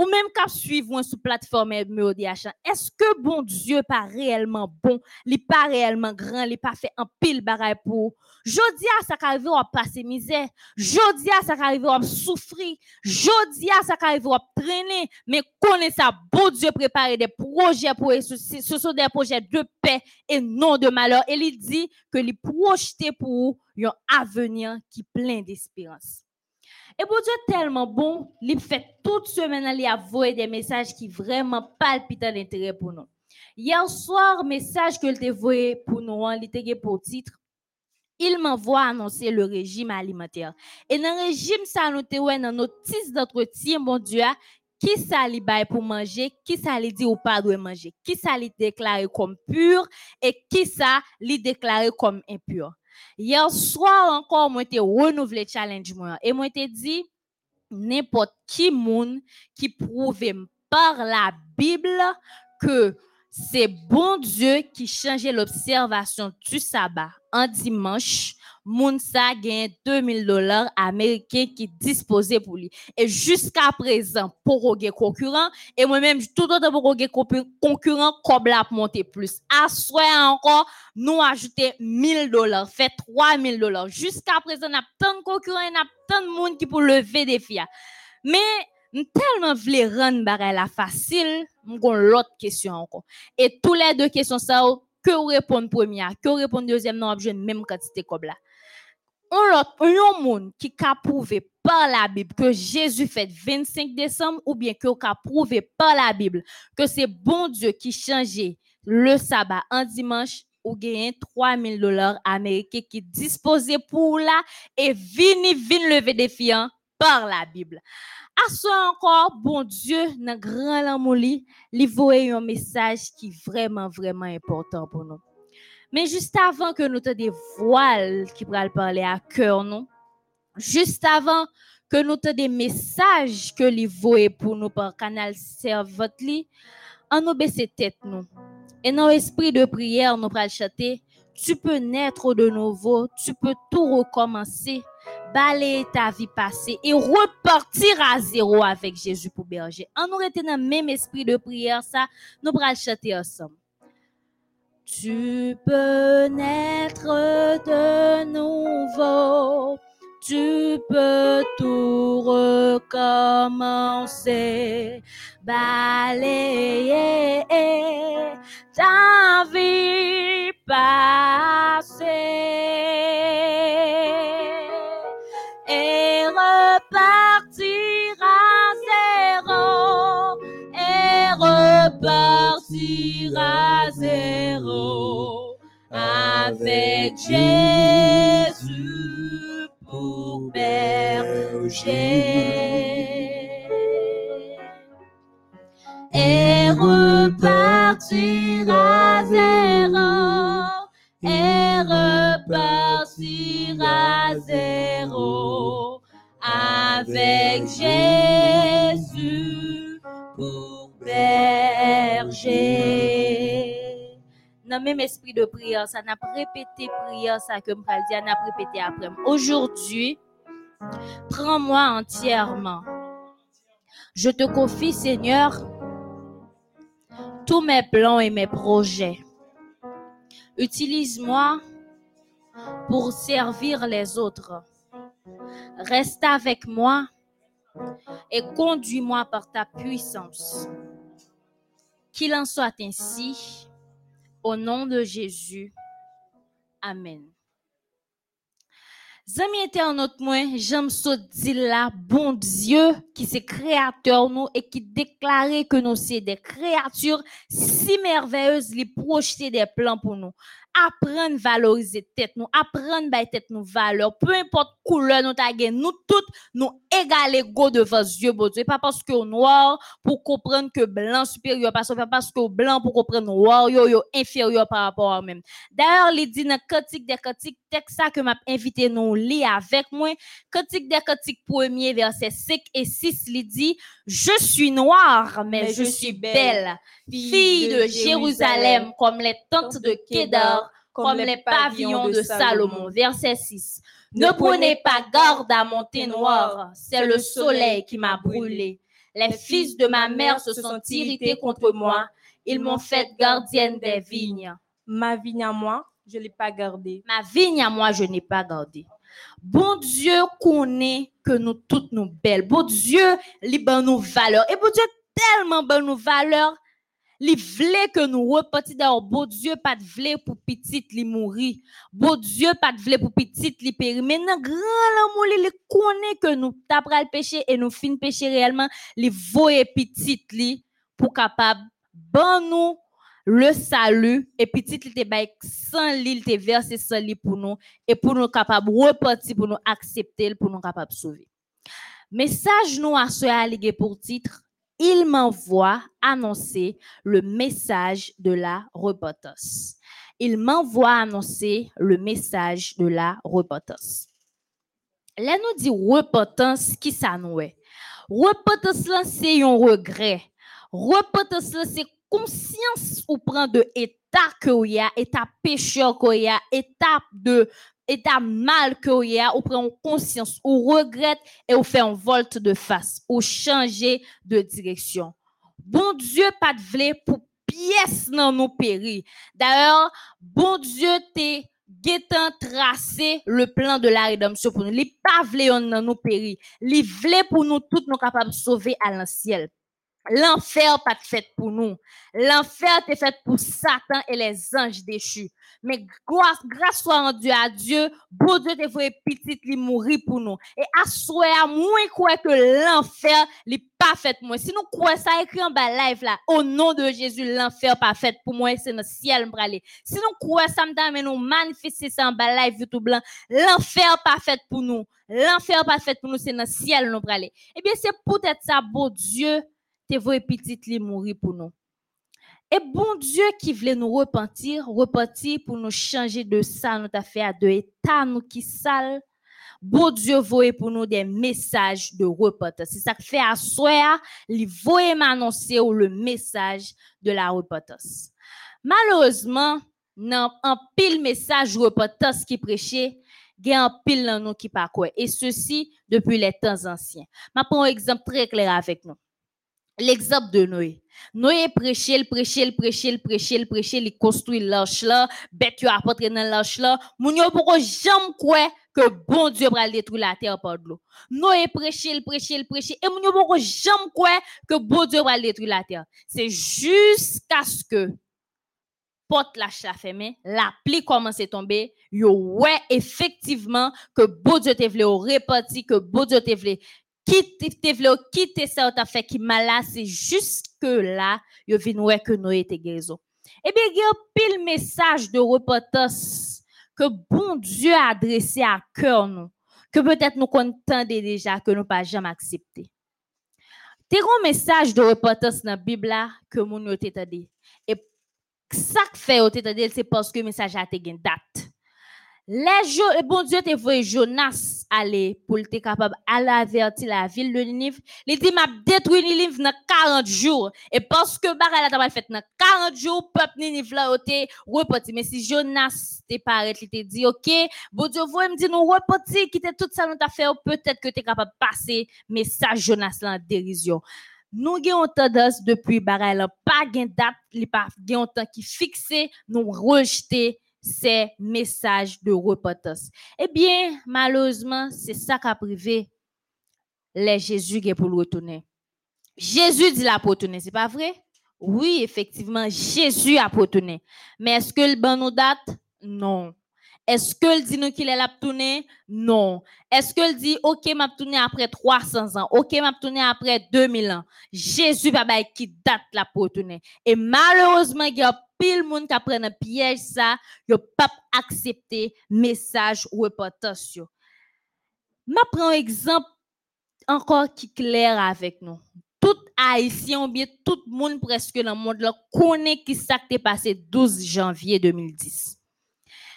Ou même qu'à suivre sous plateforme MEODH, est-ce que bon Dieu pas réellement bon, il pas réellement grand, il pas fait un pile bagaille pour Jodi a ça arrive à passer misère, jodi a ça arrive à souffrir, jodi a ça arrive à traîner, mais connaît ça bon Dieu préparer des projets pour ce sont des projets de paix et non de malheur. Et il dit que il projeté pour un avenir qui plein d'espérance. Et bon Dieu tellement bon, il fait toute semaine, il a des messages qui vraiment palpitent d'intérêt pour nous. Hier soir, message que il envoyé pour nous, hein, il pour titre il m'envoie annoncer le régime alimentaire. Et dans le régime, ça nous dans notice d'entretien, mon Dieu, ah, qui ça pour manger, qui ça li dit ou pas doit manger, qui ça li déclaré comme pur et qui ça li déclaré comme impur. Hier soir encore, moi, te renouvelé challenge moi. Et moi te dit n'importe qui moun qui prouve par la Bible que c'est bon Dieu qui changeait l'observation du sabbat en dimanche moun sa gen 2000 dollars américains qui disposé pour lui. Et jusqu'à présent, pour gen concurrent, et moi-même, tout autant pour compu- concurrent, comme la monter plus. À encore, nous ajouter 1000 dollars, fait 3000 dollars. Jusqu'à présent, n'a tant de concurrents, et n'a tant de monde qui pour lever des filles. Mais, tellement vle rendre la facile, m gon l'autre question encore. Et tous les deux questions ça, que ou répondre première, que ou répondre deuxième, non, objet même quantité comme là. On l'autre, un monde qui ka prouvé par la Bible que Jésus fait 25 décembre ou bien que ka prouvé par la Bible que c'est bon Dieu qui changeait le sabbat en dimanche ou gagne 3000 dollars américains qui disposé pour là et vini vin lever des par la Bible. À ce encore, bon Dieu, dans grand l'amour voye un message qui vraiment, vraiment important pour nous. Mais juste avant que nous te des voiles qui pral parler à cœur nous, juste avant que nous te des messages que li voye pour nous par canal servante li, en nous baisser tête nous. Et dans l'esprit de prière, nous pral chanter, tu peux naître de nouveau, tu peux tout recommencer balayer ta vie passée et repartir à zéro avec Jésus pour berger. En nous rester dans le même esprit de prière, ça, nous allons chanter ensemble. Tu peux naître de nouveau, tu peux tout recommencer, balayer ta vie passée repartir à zéro avec Jésus pour berger et repartir à zéro et repartir à zéro avec Jésus pour berger. Dans le même esprit de prière, ça n'a pas répété prière, ça que n'a répété après. Aujourd'hui, prends-moi entièrement. Je te confie, Seigneur, tous mes plans et mes projets. Utilise-moi pour servir les autres. Reste avec moi et conduis-moi par ta puissance. Qu'il en soit ainsi, au nom de Jésus. Amen. Zami internaute moi, j'aime so dire là, bon Dieu qui c'est créateur nous et qui déclarait que nous c'est des créatures si merveilleuses, les projeter des plans pour nous. Apprendre à valoriser tête nous, apprendre à tête nous valeur, peu importe couleur nous ta gen, nous toutes nous égal égaux devant Dieu bon Dieu, pas parce que noir pour comprendre que blanc supérieur, pas pas parce que blanc pour comprendre noir yo yo inférieur par rapport à même. D'ailleurs, il dit dans Cantique des Cantiques, texte ça que m'a invité nous lire avec moi, Cantique des Cantiques premier verset 5 et 6, il dit je suis noire mais, je, suis belle, fille de Jérusalem comme les tentes de Kédar, comme les pavillons de Salomon. Verset 6. Ne prenez pas garde à mon noir, c'est le soleil qui m'a brûlé. Les fils de ma mère se sont irrités contre moi, ils m'ont fait gardienne des vignes. Ma vigne à moi, je ne l'ai pas gardée. Ma vigne à moi, je n'ai pas gardé. Bon Dieu connaît que nous toutes nous belles. Bon Dieu, li ban nous valeur. Et bon Dieu tellement ban nous valeur. Li vle que nous reparti d'ailleurs. Bon Dieu pas de vle pour petite li mourir. Bon Dieu pas de vle pour petite li périr. Maintenant grand l'amour li, li connaît que nous tapra le péché et nous fin péché réellement. Li voye petite li pour capable ban nous le salut et petit il te bay sans l'île te versé sans lit pour nous et pour nous capable repartir pour nous accepter pour nous capable sauver. Message nous à ce allégué pour titre il m'envoie annoncer le message de la repentance. Il m'envoie annoncer le message de la repentance. Là nous dit repentance qui est. Repentance là c'est un regret. Repentance là c'est conscience ou prend de état que y a, état pécheur que y a, état de état mal que y a, ou prend conscience, ou regrette et ou volte de face, ou changer de direction. Bon Dieu pas de vle pour pièce dans nous périr. D'ailleurs, bon Dieu t'es guettant tracé le plan de la rédemption pour nous. Il pas vle yon nan nous périr. Il vle pour nous toutes nous capables de sauver à l'anciel. L'enfer pas fait pour nous. L'enfer est fait pour Satan et les anges déchus. Mais grâce, grâce soit rendue à Dieu, bon Dieu te voye petit li mourir pour nous. Et à moins quoi que l'enfer n'est pas fait pour moi. Si nous croyons ça écrit en bas live là, au nom de Jésus, l'enfer pas fait pour moi, c'est le ciel m'bralé. Si nous croyons ça mais nous manifester ça en bas live YouTube blanc, l'enfer pas fait pour nous. L'enfer pas fait pour nous, c'est le ciel nous bralé. Eh bien, c'est peut-être ça, bon Dieu, te voye petit li mourir pour nous. Et bon Dieu qui voulait nous repentir, repentir pour nous changer de ça, notre affaire, de état nous qui sale. Bon Dieu voyait pour nous des messages de repentance. C'est ça que fait à soi, il voyait m'annoncer le message de la repentance. Malheureusement, un pile message de repentance qui prêchait, il un pile dans nous qui quoi. Et ceci depuis les temps anciens. Je prends un exemple très clair avec nous l'exemple de Noé. Noé prêchait, il prêchait, il prêchait, il prêchait, il prêchait, il construit l'arche là, bête yo apporté dans l'arche là. Moun yo poko jamais quoi que bon Dieu va détruire la terre par de l'eau? Noé prêchait, il prêchait, il prêchait, et moun yo poko jamais quoi que bon Dieu va détruire la terre? C'est jusqu'à ce que porte la la fermée, la pluie commence à tomber, yo ouais effectivement que bon Dieu te voulu reparti, que bon Dieu te voulu quitte te vle ou t'a fait qui malade c'est jusque là yo vinn ouais que Noé était guérison eh bien il y a pile message de repentance que bon Dieu a adressé à cœur nous que peut-être nous contendez déjà que nous pas jamais accepté. T'es un message de repentance dans la Bible là que mon yo t'entendé et ça que fait yo c'est parce que le message a été date le bon Dieu te voye Jonas aller pour être capable d'aller avertir la ville de Ninive. Il dit, m'a détruit Ninive dans 40 jours. Et parce que Baral a fait dans 40 jours, peuple Ninive là, été reparti. Mais si Jonas te paraît, il te dit, OK, bon Dieu, vous me dire, nous reparti, quitter tout ça, nous t'a peut-être que tu es capable de passer message Jonas là en dérision. Nous avons tendance depuis Baral, pas de date, il pas de temps qui fixé, nous rejeter ces messages de repentance. Eh bien, malheureusement, c'est ça qu'a privé les Jésus qui pour le retourner. Jésus dit la pour retourner, c'est pas vrai? Oui, effectivement, Jésus a pour. Mais est-ce que le bon nous date? Non. Est-ce qu'elle dit nous qu'il est là? Non. Est-ce qu'elle dit, OK, m'a tourné après 300 ans? OK, m'a tourné après 2000 ans? Jésus va qui date la. Et malheureusement, il y a pile monde qui prend un piège ça, yo pas accepter message ou repentance. Ma prends un exemple encore qui clair avec nous. Tout haïtien ou bien tout presque dans le monde là connaît qui ça qui passé 12 janvier 2010.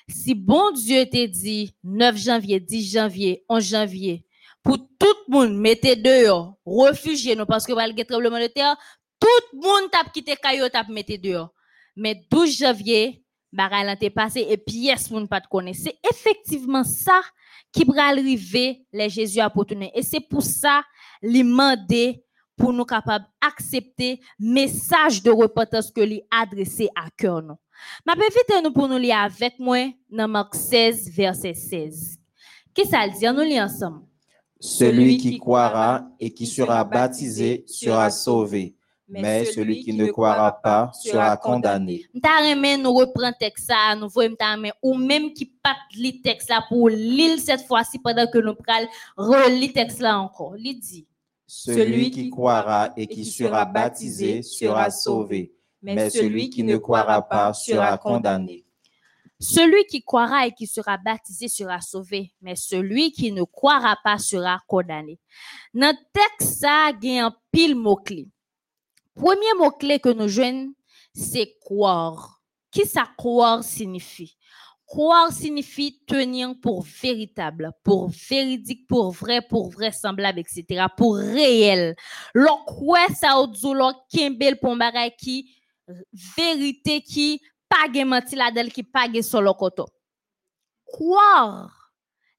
Si bon Dieu te dit 9 janvier, 10 janvier, 11 janvier, pour tout le monde, mettez dehors, refugiez nous parce que va le tremblement de terre, tout le monde t'a quitté caillou t'a mettez dehors. Mais 12 janvier, baral t'est passé et pièce moun pas connaître. C'est effectivement ça qui va arriver les Jésus à Et c'est pour ça, demander pour nous capables d'accepter message de repentance que lui adressé à cœur nous. Ma vite nous pour nous lire avec moi dans Marc 16 verset 16. Qu'est-ce que ça dit? Nous lire ensemble. Celui qui croira et qui sera baptisé sera sauvé, mais celui qui ne croira pas sera condamné. M'ta nous reprend texte ça, nous voyons ou même qui pas li texte là pour lire cette fois-ci pendant que nous pral relire texte là encore. Il dit Celui qui croira et qui sera baptisé sera sauvé, mais celui qui ne croira pas sera condamné. Celui qui croira et qui sera baptisé sera sauvé, mais celui qui ne croira pas sera condamné. Dans le texte, ça, il y a un pile mot-clé. Premier mot-clé que nous jouons, c'est croire. Qui ça croire signifie? Croire signifie tenir pour véritable, pour véridique, pour vrai, pour vraisemblable, etc., pour réel. Lo quoi ça ou dzo lo kembel pour qui vérité qui pas menti la del qui pas sur le koto. croire.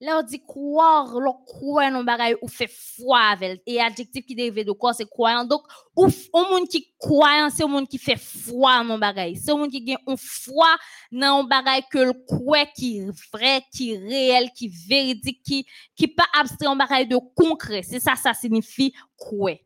Là, on dit croire, le croire non bagay ou fait foi avec. Et adjectif qui dérive de quoi, c'est croyant. Donc, ou un monde qui croyant, c'est un monde qui fait foi non bagay. C'est un monde qui gagne une foi dans un bagay que le croit qui est vrai, qui est réel, qui est véridique, qui, qui pas abstrait un bagay de concret. C'est ça, ça signifie croire.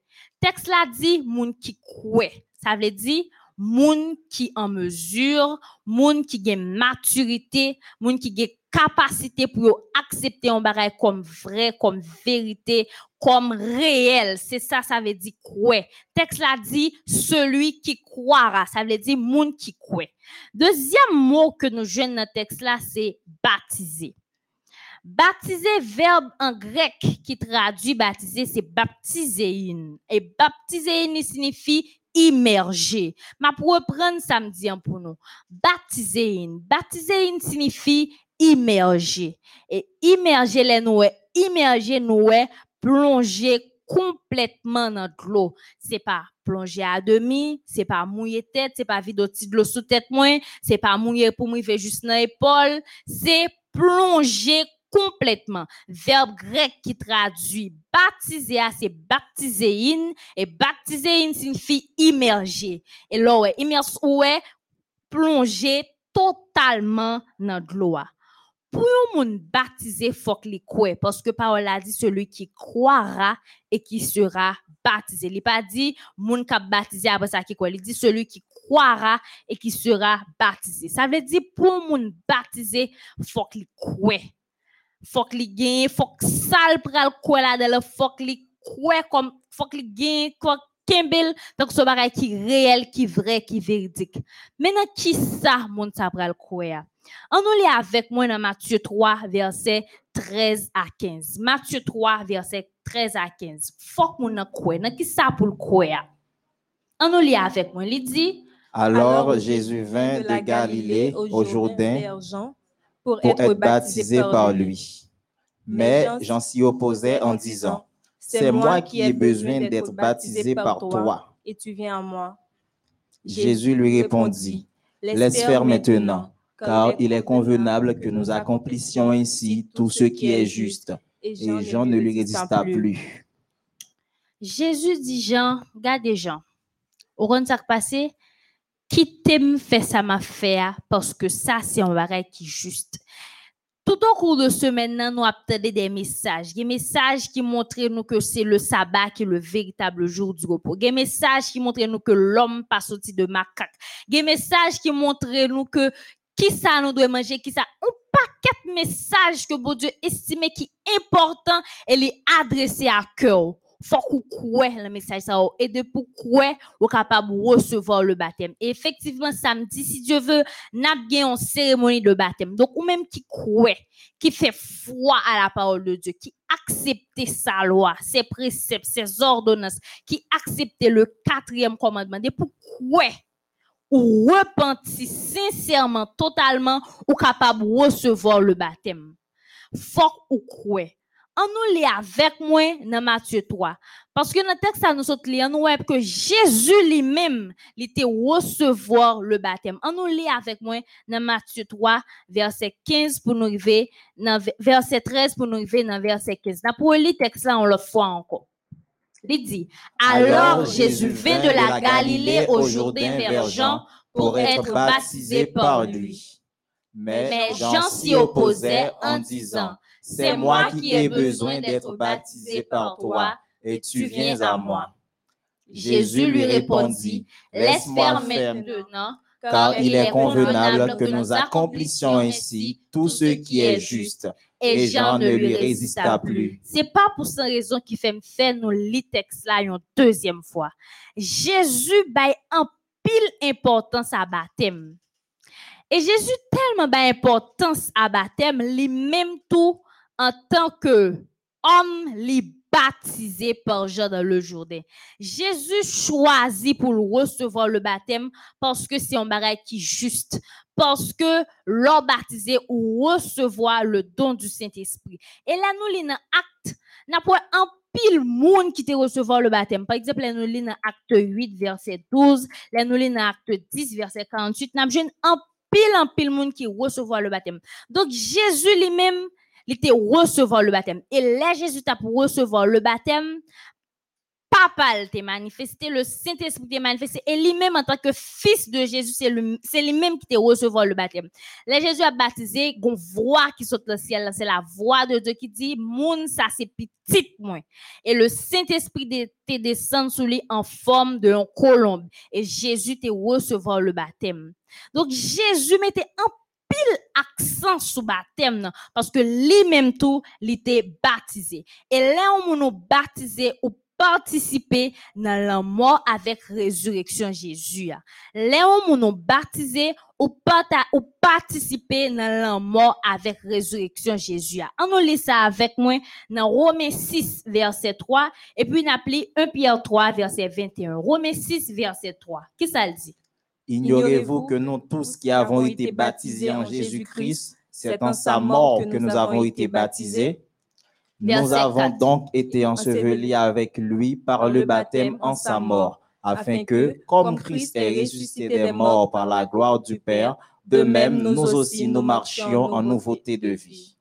Texte là dit, monde qui croit. Ça veut dire, monde qui en mesure, monde qui gagne maturité, monde qui gagne capacité pour accepter un comme vrai, comme vérité, comme réel. C'est ça, ça veut dire quoi? Texte là dit celui qui croira. Ça veut dire monde qui croit. Deuxième mot que nous jouons dans le texte là, c'est baptiser. Baptiser, verbe en grec qui traduit baptiser, c'est baptiséin. Et baptiséin signifie immerger. Ma pour reprendre samedi pour nous. Baptiséin. Baptiséin signifie immerger. Et immerger les nous, immerger nous, plonger complètement dans l'eau. C'est pas plonger à demi, c'est pas mouiller tête, c'est pas vider de l'eau sous tête moins, c'est pas mouiller pour mouiller juste dans l'épaule, c'est plonger complètement. Verbe grec qui traduit baptiser, c'est baptiséin, et baptiséin signifie immerger. Et là, ouais, immerse, ouais, plonger totalement dans l'eau. Pour un monde baptisé, faut que les croit, parce que parole a dit celui qui croira et qui sera baptisé. Il pas dit moun qui baptisé après ça qui croit. Il dit celui qui croira et qui sera baptisé. Ça veut dire pour un monde baptisé, faut qu'il croit. Faut qu'il gagne, faut que sale pral croit là dedans, faut qu'il croit comme faut qu'il gagne quoi Kembel, donc ce bagay qui réel, qui vrai, qui véridique. Maintenant, qui ça, moun sa pral croire? On nous lit avec moi dans Matthieu 3, verset 13 à 15. Matthieu 3, verset 13 à 15. Faut que moun croire. Dans qui ça pour le croire? On nous lit avec moi. Il dit, Alors Jésus vint de Galilée au Jourdain pour, pour être baptisé par lui. Mais Jean s'y opposait en disant, C'est moi qui ai besoin d'être baptisé par toi. Et tu viens à moi. Jésus lui répondit, Laisse faire maintenant, car il est convenable que nous accomplissions ainsi tout ce qui est juste. Et Jean ne lui résista plus. Jésus dit Jean, regardez Jean. Au rond passé, qui t'aime fait ça m'a parce que ça c'est un bagage qui est juste. Tout au cours de semaine, nous attendons des messages. Des messages qui montrent nous que c'est le sabbat qui est le véritable jour du repos. Des messages qui montrent nous que l'homme pas sorti de macaque. Des messages qui montrent nous que qui ça nous doit manger, qui ça un paquet de messages que bon Dieu estime qui important et les adresser à cœur. Faut croit le message ça et de pour croire ou capable de recevoir le baptême. Effectivement samedi si Dieu veut n'a bien une cérémonie de baptême. Donc ou même qui croit, qui fait foi à la parole de Dieu, qui accepte sa loi, ses préceptes, ses ordonnances, qui accepte le quatrième commandement. De pour croire ou repentir sincèrement, totalement, ou capable de recevoir le baptême. Faut ou croire. On nous lit avec moi dans Matthieu 3. Parce que dans le texte, ça nous saute lire, nous voyons que Jésus lui-même, il était recevoir le baptême. On nous lit avec moi dans Matthieu 3, verset 15 pour nous arriver, dans ve- verset 13 pour nous arriver dans verset 15. Dans pour lire le texte là, on le voit encore. Il dit, alors Jésus vint de la Galilée au Jourdain vers Jean pour être baptisé par lui. Mais Jean s'y opposait en disant, c'est moi qui ai besoin d'être baptisé par toi et tu viens à moi. Jésus lui répondit, laisse faire maintenant, car il est convenable que nous accomplissions ainsi tout ce qui est juste. Et Jean ne lui résista plus. C'est pas pour cette raison qu'il fait me faire nous lire texte là une deuxième fois. Jésus bail en pile importance à baptême. Et Jésus tellement bail importance à baptême, lui-même tout en tant que homme, li baptisé par Jean dans le Jourdain. Jésus choisit pour recevoir le baptême parce que c'est un bagage qui est juste, parce que l'homme baptisé ou recevoir le don du Saint-Esprit. Et là, nous, lisons acte, n'a pas un pile monde qui te recevoir le baptême. Par exemple, là, nous lisons acte 8, verset 12, là, nous lisons acte 10, verset 48, n'a besoin un pile en pile monde qui recevoir le baptême. Donc Jésus lui-même, il était recevoir le baptême. Et là, Jésus t'a pour recevoir le baptême, papa t'a manifesté, le Saint-Esprit t'a manifesté, et lui-même en tant que fils de Jésus, c'est lui- c'est lui-même qui t'a recevoir le baptême. Là, Jésus a baptisé, une voix qui saute le ciel, c'est la voix de Dieu qui dit, moun, ça c'est petit, moi. Et le Saint-Esprit de- te descend sur lui en forme de colombe. Et Jésus te recevoir le baptême. Donc, Jésus mettait un pile accent sur baptême, parce que lui-même tout, il était baptisé. Et là, on nous baptisé ou participer dans la mort avec résurrection Jésus. a. Là, on nous baptisé ou, ou participer dans la mort avec résurrection Jésus. a. On nous lit ça avec moi dans Romains 6, verset 3, et puis on appelé 1 Pierre 3, verset 21. Romains 6, verset 3. Qui ça le dit? Ignorez-vous que nous tous qui avons été baptisés en Jésus-Christ, c'est en sa mort que nous avons été baptisés. Nous avons 4. donc été ensevelis avec lui par le baptême en sa mort, afin que, comme Christ est ressuscité des morts par la gloire du Père, de même nous aussi nous marchions en nouveauté de vie.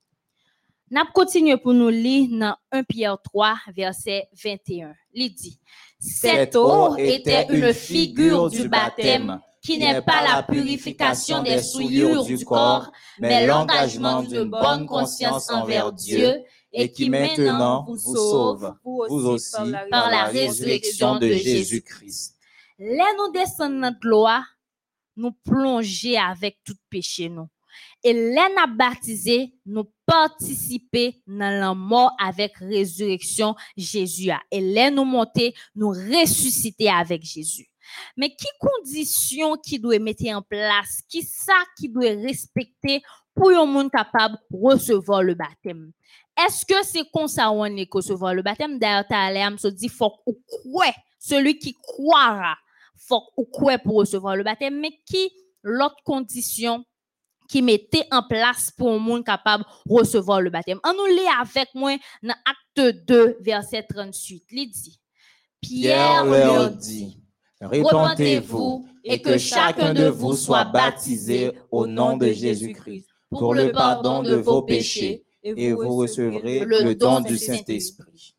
N'a continué pour nous lire dans 1 Pierre 3, verset 21. Il dit, Cette eau était une figure du baptême qui n'est pas la purification des souillures du corps, mais l'engagement d'une bonne conscience envers Dieu et qui maintenant vous sauve vous aussi, par la résurrection de Jésus-Christ. Là, nous descendons notre gloire, nous plonger avec tout péché, nous. Et là, nous baptisé, nous participer dans la mort avec résurrection Jésus. Et là, nous monter, nous ressusciter avec Jésus. Mais qui condition qui doit mettre en place, qui ça qui doit respecter pour un monde capable de recevoir le baptême? Est-ce que c'est comme ça on est recevoir le baptême? D'ailleurs, t'as l'air me dit, faut qu'on croit, celui qui croira, faut qu'on croit pour recevoir le baptême, mais qui, l'autre condition qui mettait en place pour un monde capable de recevoir le baptême? On nous lit avec moi dans Acte 2, verset 38. Il dit, Pierre leur dit, Répentez-vous et que chacun de vous soit baptisé au nom de Jésus-Christ pour le pardon de vos péchés et vous recevrez le don du Saint-Esprit.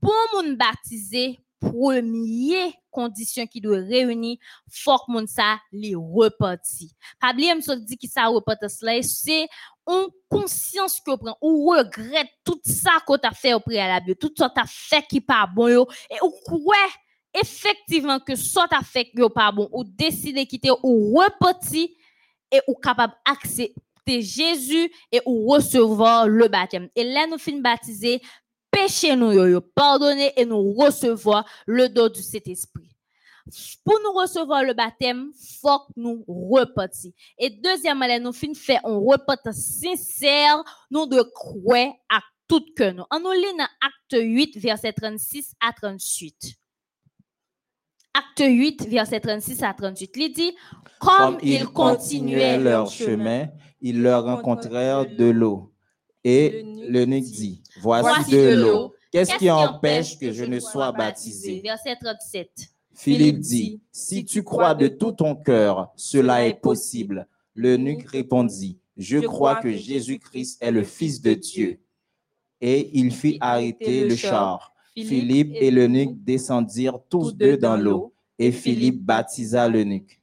pour un monde baptisé, première condition qui doit réunir, faut que monde ça les reparti. Oublier me dit qui ça cela, c'est on conscience que prend ou regrette tout ça qu'on t'a fait au préalable, tout ça t'a fait qui pas bon et ou quoi effectivement que ça t'a fait pas bon ou décider quitter ou reparti et ou capable accepter Jésus et ou recevoir le baptême. Et là nous fin baptiser péché nous yo, pardonner et nous recevoir le don du Saint-Esprit. Pour nous recevoir le baptême, faut que nous repartir. Et deuxièmement, nous fin faire un repas sincère, nous de croire à tout cœur. nous. On nous lit dans Acte 8, verset 36 à 38. Acte 8, verset 36 à 38. Il dit, comme, Comme ils continuaient leur chemin, ils leur rencontrèrent de l'eau. Et l'eunuque dit, Voici de l'eau. Qu'est-ce qui empêche que je ne sois baptisé? Verset 37. Philippe dit, Si tu crois de tout ton cœur, cela est possible. L'eunuque répondit, Je crois que Jésus-Christ est le Fils de Dieu. Et il fit arrêter le char. Philippe et l'eunuque descendirent tous deux dans l'eau, et Philippe baptisa l'eunuque.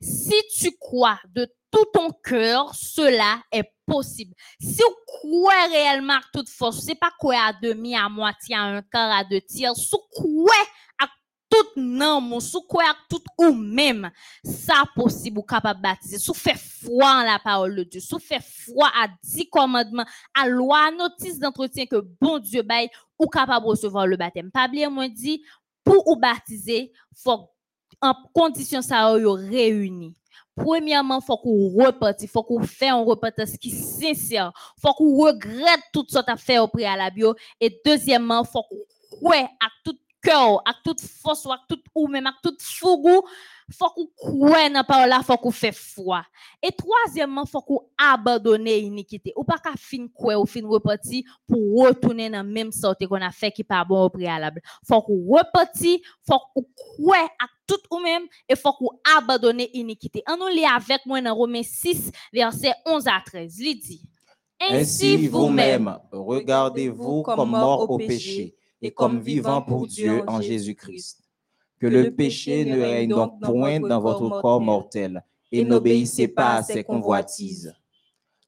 Si tu crois de tout ton cœur, cela est possible. Si tu crois réellement à toute force, c'est pas quoi à demi, à moitié, à un quart, à deux tiers, si tu crois à tout mon, si tu crois à tout ou même, ça possible ou baptiser. Si tu fais foi en la parole de Dieu, si tu fais foi à dix commandements, à loi, notice d'entretien que bon Dieu baille, ou capable de recevoir le baptême. Pas oublier, moi, dit, pour ou baptiser, faut en condition ça yo réuni. Premièrement, faut qu'on repartit, faut qu'on fait un repartage qui sincère, faut qu'on regrette tout ce que tu fait au préalable. yo. Et deuxièmement, faut qu'on croit à tout cœur, à toute force, à tout ou même à toute fougou, faut qu'on croit dans parole là, faut qu'on fait foi. Et troisièmement, faut qu'on abandonne iniquité. Ou pas qu'à fin quoi ou fin reparti pour retourner dans la même sorte qu'on a fait qui pas bon au préalable. Faut qu'on reparti, faut qu'on croit à tout ou même et faut qu'on abandonne iniquité. On nous lit avec moi dans Romains 6 verset 11 à 13. Il dit Ainsi vous-même, regardez-vous comme mort au péché et comme vivant pour Dieu en Jésus-Christ. Que le péché ne règne donc point dans votre corps mortel et n'obéissez pas à ses convoitises.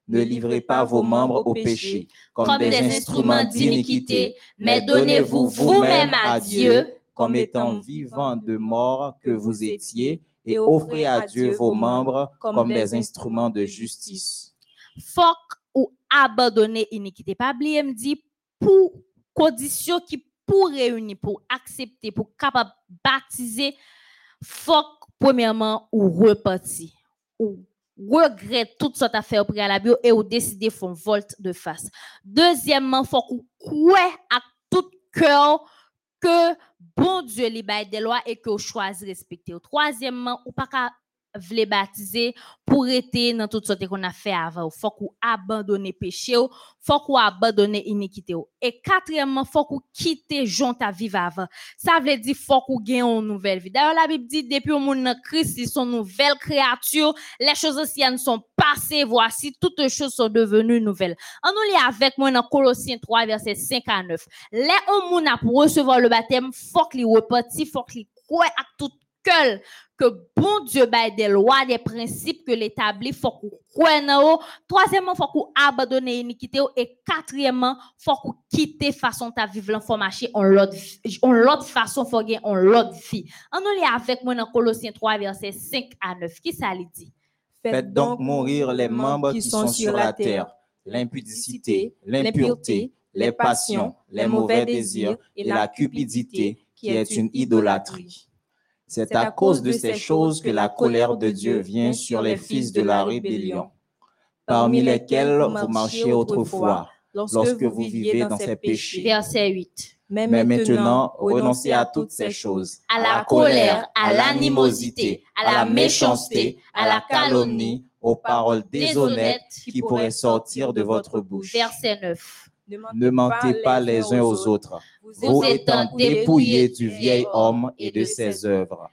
Ne livrez pas vos membres au péché comme des instruments d'iniquité, mais donnez-vous vous-même à Dieu comme étant vivants de mort que vous étiez et offrez à Dieu vos membres comme des instruments de justice. faut ou abandonner iniquité. Pas oublier me dit pour condition qui pour réunir, pour accepter, pour capable baptiser, faut premièrement ou repartir ou regrette toute sorte affaire au préalable et ou décider font volte de face. Deuxièmement, faut qu'on croit à tout cœur que bon Dieu libère des lois et que de respecter. Troisièmement, ou pas vle baptiser pour être dans toute sorte qu'on a fait avant. Faut qu'on abandonne péché, faut qu'on abandonne iniquité. Et quatrièmement, faut qu'on quitte Jean ta vivre avant. Ça veut dire faut qu'on gagne une nouvelle vie. D'ailleurs, la Bible dit depuis au monde dans Christ, ils sont nouvelles créatures. Les choses anciennes sont passées. Voici toutes choses sont devenues nouvelles. On nous lit avec moi dans Colossiens 3 verset 5 à 9. Les hommes a pour recevoir le baptême, faut qu'ils repartent, faut qu'ils croient à tout que bon Dieu baille des lois, des principes que l'établit, faut qu'on croit dans eux. Troisièmement, faut qu'on abandonne l'iniquité. Et quatrièmement, faut qu'on quitte façon ta vivre l'information en l'autre, en l'autre façon, faut gagner en l'autre vie. On nous lit avec moi dans Colossiens 3, verset 5 à 9. Qui ça lui dit? Faites donc mourir les membres qui sont sur la terre, l'impudicité, l'impureté, les passions, les mauvais désirs et la cupidité, qui est une idolâtrie. C'est à cause de ces choses que la colère de Dieu vient sur les fils de la rébellion, parmi lesquels vous marchiez autrefois, lorsque vous viviez dans ces péchés. Verset 8. Mais maintenant, renoncez à toutes ces choses, À la colère, à l'animosité, à la méchanceté, à la calomnie, aux paroles déshonnêtes qui pourraient sortir de votre bouche. Verset 9. Ne mentez pas les uns aux autres, vous étant dépouillés du vieil homme et de ses œuvres.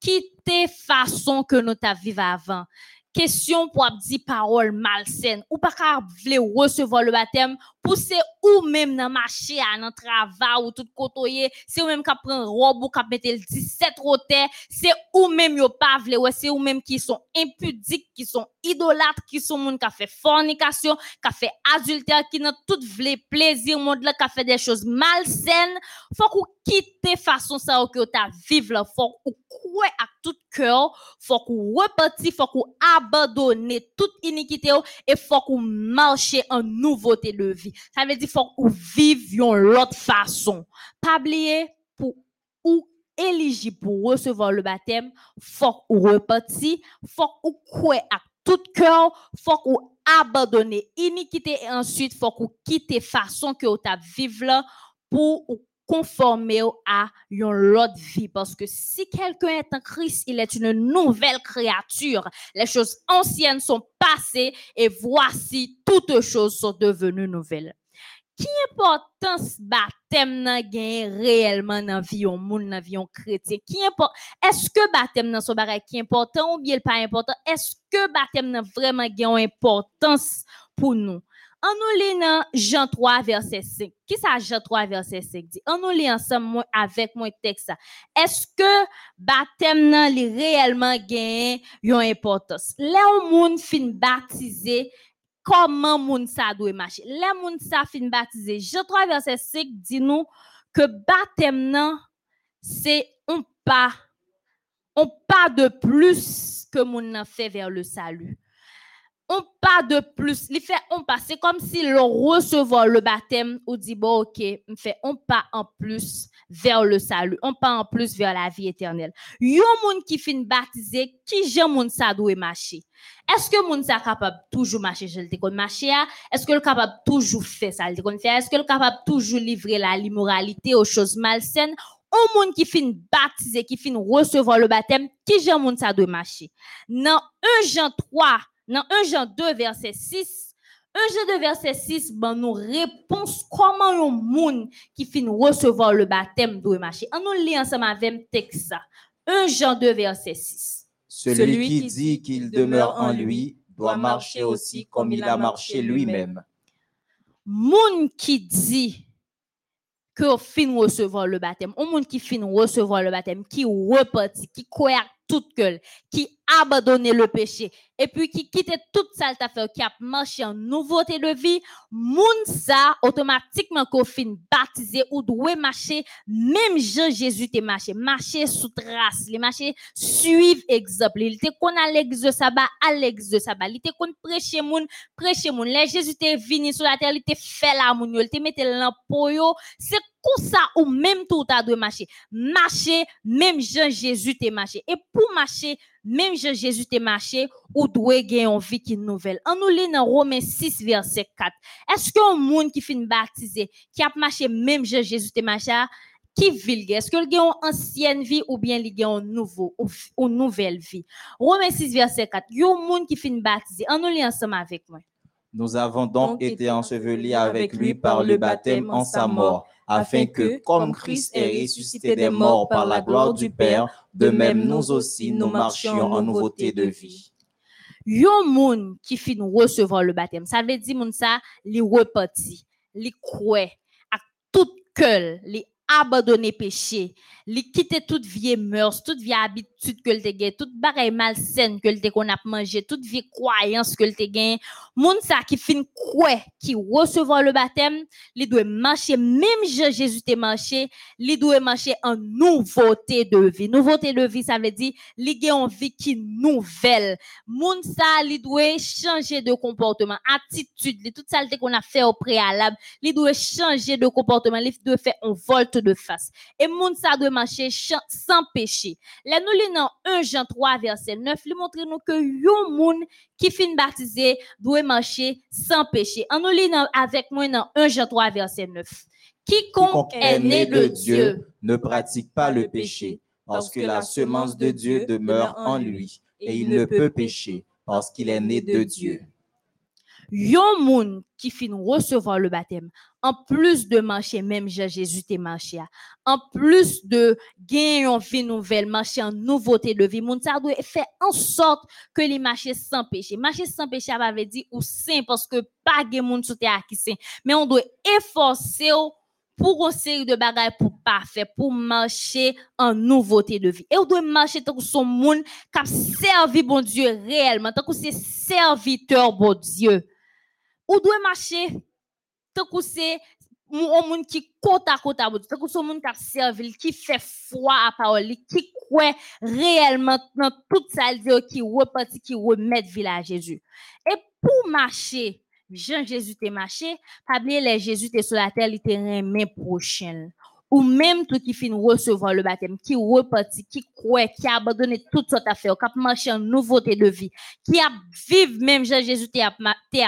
quitter façon que nous t'a vivre avant. Question pour dire parole malsaine ou pas vle recevoir le baptême pour c'est ou même dans marché à dans travail ou tout côtoyer c'est ou même qui prend robe ou qui mettre le 17 roté c'est ou même yo pas ouais c'est ou même qui sont impudiques qui sont idolâtres qui sont monde qui fait fornication qui fait adultère qui n'a tout vle plaisir monde là qui fait des choses malsaines. Faut qu'on quitte façon ça que ta vivre là faut qu'on croit à tout cœur faut qu'on repartit faut qu'on abandonne toute iniquité et faut qu'on marche en nouveauté de vie ça veut dire faut qu'on vive yon l'autre façon. Pas oublier pour ou éligible pour recevoir le baptême faut qu'on repartit faut qu'on croit à tout cœur faut qu'on abandonne iniquité et ensuite faut qu'on quitte façon que ta vivre là pour ou conformer à une autre vie. Parce que si quelqu'un est en Christ, il est une nouvelle créature. Les choses anciennes sont passées et voici toutes choses sont devenues nouvelles. Qui importance baptême nan gen réellement dans vie au monde dans vie chrétien? Qui import est-ce que baptême nan son bagay qui important ou bien pas important? Est-ce que baptême nan vraiment gen une importance pour nous? On nous lit dans Jean 3, verset 5. Qui ça, Jean 3, verset 5 dit? On nous lit ensemble moi, avec mon texte. ça. Est-ce que baptême nan li réellement gagne une importance? Là, on moun fin baptisé, comment moun sa doit marcher? Là, moun sa fin baptisé. Jean 3, verset 5 dit nous que baptême nan, c'est un pas, un pas de plus que moun nan fait vers le salut on pas de plus. Il fait on pas. C'est comme si l'on recevoir le baptême ou dit bon ok, on fait on pas en plus vers le salut, on pas en plus vers la vie éternelle. Yon moun qui fin baptisé, qui j'aime moun sa doit marcher? Est-ce que moun sa capable toujours marcher, je le marcher a? Est-ce que le capable toujours faire ça, le faire? Est-ce que le capable toujours livrer la l'immoralité aux choses malsaines? un monde qui fin baptisé, qui fin recevoir le baptême, qui Jean monde ça doit marcher? Dans 1 Jean 3, dans 1 Jean 2 verset 6, 1 Jean 2 verset 6 ben nous réponse comment un monde qui fin recevoir le baptême doit marcher. On nous lit ensemble avec texte ça. 1 Jean 2 verset 6. Celui, qui dit qu'il demeure en lui doit marcher aussi comme il a marché lui-même. Moun qui dit que fin recevoir le baptême, un monde qui fin recevoir le baptême, qui repartit, qui croit toute gueule, qui abandonne le péché, et puis qui quitte toute sale affaire, qui a marché en nouveauté de vie, moun ça, automatiquement qu'on fin baptisé ou doit marcher, même Jean Jésus te marché, marcher sous trace, les marcher suivre exemple. Il était qu'on à de sabbat, à de sabbat. Il était qu'on prêcher moun, prêcher moun. Les Jésus te venu sur la terre, il te fait la moun, il te mettait l'ampoule, yo. c'est comme ça ou même tout a doit marcher. Marcher, même Jean Jésus te marché. Et pour marcher, même Jean Jésus te marché, ou doit gagner une vie qui nouvelle. On nous lit dans Romains 6, verset 4. Est-ce qu'un monde qui finit baptisé, qui a marché même Jean Jésus te marché, qui vit Est-ce qu'il a une ancienne vie ou bien il a une nouveau ou, ou nouvelle vie? Romains 6, verset 4. Il y a un monde qui finit baptisé. On nous lit ensemble avec moi. Nous avons donc été ensevelis avec lui par le baptême en sa mort, afin que, comme Christ est ressuscité des morts par la gloire du Père, de même nous aussi nous marchions en nouveauté de vie. Yon moun fin recevoir le baptême, ça veut dire moun ça, li reparti, li croit, à tout cœur, li abandonner péché, li quitter toute vieille mœurs, toute vieille habitude que le te toute bagaille malsaine que le qu'on a mangé, toute vieille croyance que le te gagne. Moun ça qui fin quoi, qui recevoir le baptême, li doit marcher même Jésus te marché, li doit marcher en nouveauté de vie. Nouveauté de vie ça veut dire li gagne une vie qui nouvelle. Moun ça li doit changer de comportement, attitude, li tout ça qu'on a fait au préalable, li doit changer de comportement, li doit faire un volte de face. Et moun ça doit marcher sans péché. Là, nous lisons dans 1 Jean 3, verset 9, lui montre nous que yon moun qui fin baptisé doit marcher sans péché. En nous lisons avec moi dans 1 Jean 3, verset 9. Quiconque Quiconque est né de Dieu ne pratique pas le péché, parce que la semence de Dieu demeure en lui, et il ne peut pécher, parce qu'il est né de Dieu. Yon moun qui fin recevoir le baptême, en plus de marcher, même Jésus te marché, a, en plus de gagner une vie nouvelle, marcher en nouveauté de vie, moun ça doit faire en sorte que les marcher sans péché. Marcher sans péché, ça veut dire ou saint, parce que pas de moun sous terre qui saint, mais on doit efforcer ou pour une de bagages pour parfait, pour marcher en nouveauté de vie. Et on doit marcher tant que son monde qui a servi bon Dieu réellement, tant que c'est serviteur bon Dieu. Ou doit marcher tant que c'est un monde qui côte à côte à Dieu, tant que son monde qui a qui fait foi à parole, qui croit réellement dans toute sa vie, qui repartit, qui remet vie à Jésus. Et pour marcher, Jean Jésus te marché, pas les Jésus te sur la terre, il te remet prochain. Ou même tout qui finit recevoir le baptême, qui repartit, qui croit, qui a abandonné toute sorte affaire, qui a marché en nouveauté de vie, qui a vivre même Jésus te a,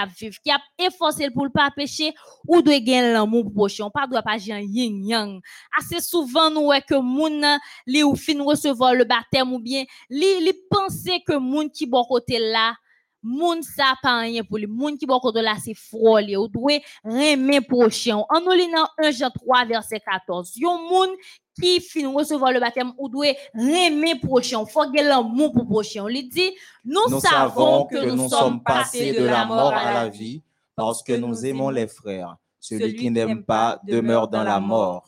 vivre, qui a efforcé pour ne pas pécher, ou doit gagner l'amour prochain. Pas doit pas dire yin yang. Assez souvent, nous, que moun, li ou fin recevoir le baptême, ou bien, li, li penser que moun qui bon côté là, moun sa pa rien pour lui. Moun qui bon côté là c'est li ou doit remer prochain. En nous lit dans 1 Jean 3 verset 14 yon moun qui fin recevoir le baptême ou doit remer prochain. Faut que l'amour pour prochain. Il dit nous, Nous savons que, nous sommes passés de la mort à la vie, parce que nous aimons les frères. Celui qui n'aime pas demeure dans la mort.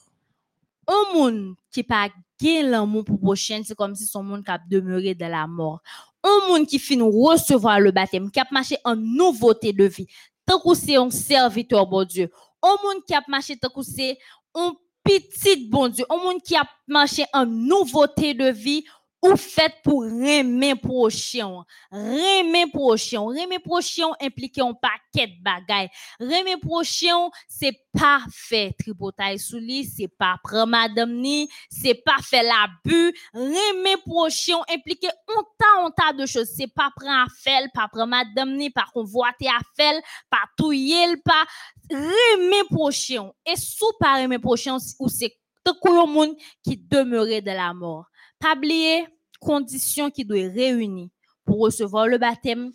un moun qui pas gen l'amour pour prochain, c'est comme si son monde a demeuré dans la mort. Un monde qui finit recevoir le baptême, qui a marché en nouveauté de vie, tant que c'est un serviteur bon Dieu. Un monde qui a marché tant que c'est un petit bon Dieu. Un monde qui a marché en nouveauté de vie, ou fait pour remer prochain. Remer prochain. Remer prochain implique un paquet de bagailles. Remer prochain, c'est pas faire tripotaille sous lui, c'est pas prendre madame ni, c'est pas faire l'abus. Remer prochain implique un tas, un tas de choses. C'est pas prendre à faire, pas prendre madame ni, pas convoiter à faire, pas touiller, pas remer prochain. Et sous pas remer prochain, ou c'est tant qu'on monde qui demeurait de la mort. Pas oublier conditions qui doivent réunir pour recevoir le baptême.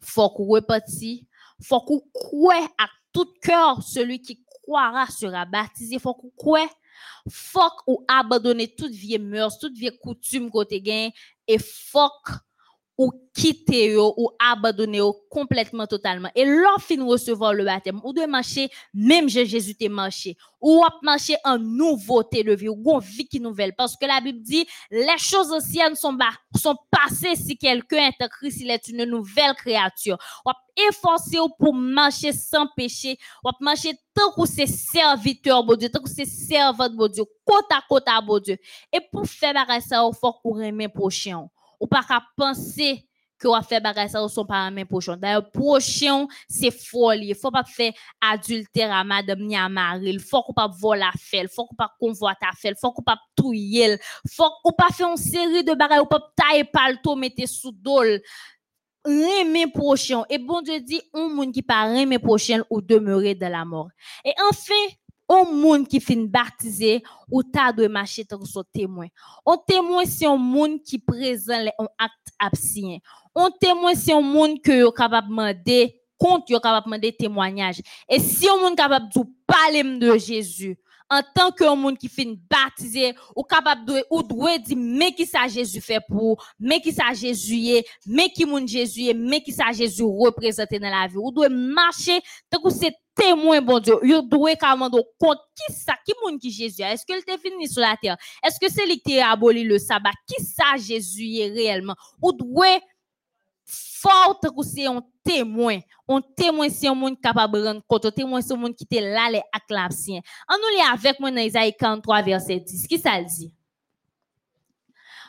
Faut qu'on repartit, faut qu'on croit à tout cœur celui qui croira sera baptisé. Faut qu'on croit faut ou abandonner toute vieille mœurs, toute vieille coutume côté gain et faut ou quitter ou abandonner complètement totalement. Et l'on fin recevoir le baptême, ou de marcher même je Jésus t'est marché, ou marcher en nouveauté de vie, ou gon vie qui nouvelle. Parce que la Bible dit, les choses anciennes sont, ba- sont passées si quelqu'un est en Christ, il est une nouvelle créature. Ou efforcer ou pour marcher sans péché, ou marcher tant que c'est serviteur, bon Dieu, tant que c'est servante, bon Dieu, côte à côte à bon Dieu. Et pour faire ça, il faut qu'on remet prochain ou pas qu'à penser que on fait bagay ça ou son pas prochain. D'ailleurs, prochain, c'est folie. Il faut pas faire adultère à madame ni à mari. Il faut qu'on pas voler faire. Il faut qu'on pas convoiter faire. Il faut qu'on pas. Il faut qu'on pas faire une série de bagay ou pas tailler palto, mettre sous dol. Aimer prochain. Et bon Dieu dit, un monde qui pas aimer prochain ou demeurer dans la mort. Et enfin, un monde qui fin baptisé ou ta doit marcher tant son témoin. Un témoin, c'est un monde qui présente un acte absent. Un témoin, c'est un monde que yo capable demander compte, capable demander témoignage. Et si un monde capable de parler de Jésus, en tant que monde qui fin baptisé, ou capable de, ou doit dire, mais qui ça Jésus fait pour, mais qui ça Jésus est, mais qui moun Jésus est, mais qui ça Jésus représente dans la vie. Ou doit marcher tant que c'est témoin, bon Dieu, yo doit quand compte qui ça, qui moun qui Jésus est? Est-ce qu'il était fini sur la terre? Est-ce que c'est lui qui a aboli le sabbat? Qui ça Jésus est réellement? Ou doit fort que c'est un témoin. Un témoin, c'est un monde capable de rendre compte. Un témoin, c'est un monde qui était là, les acclamations. On nous lit avec moi dans Isaïe 43, verset 10. Qui ça le dit?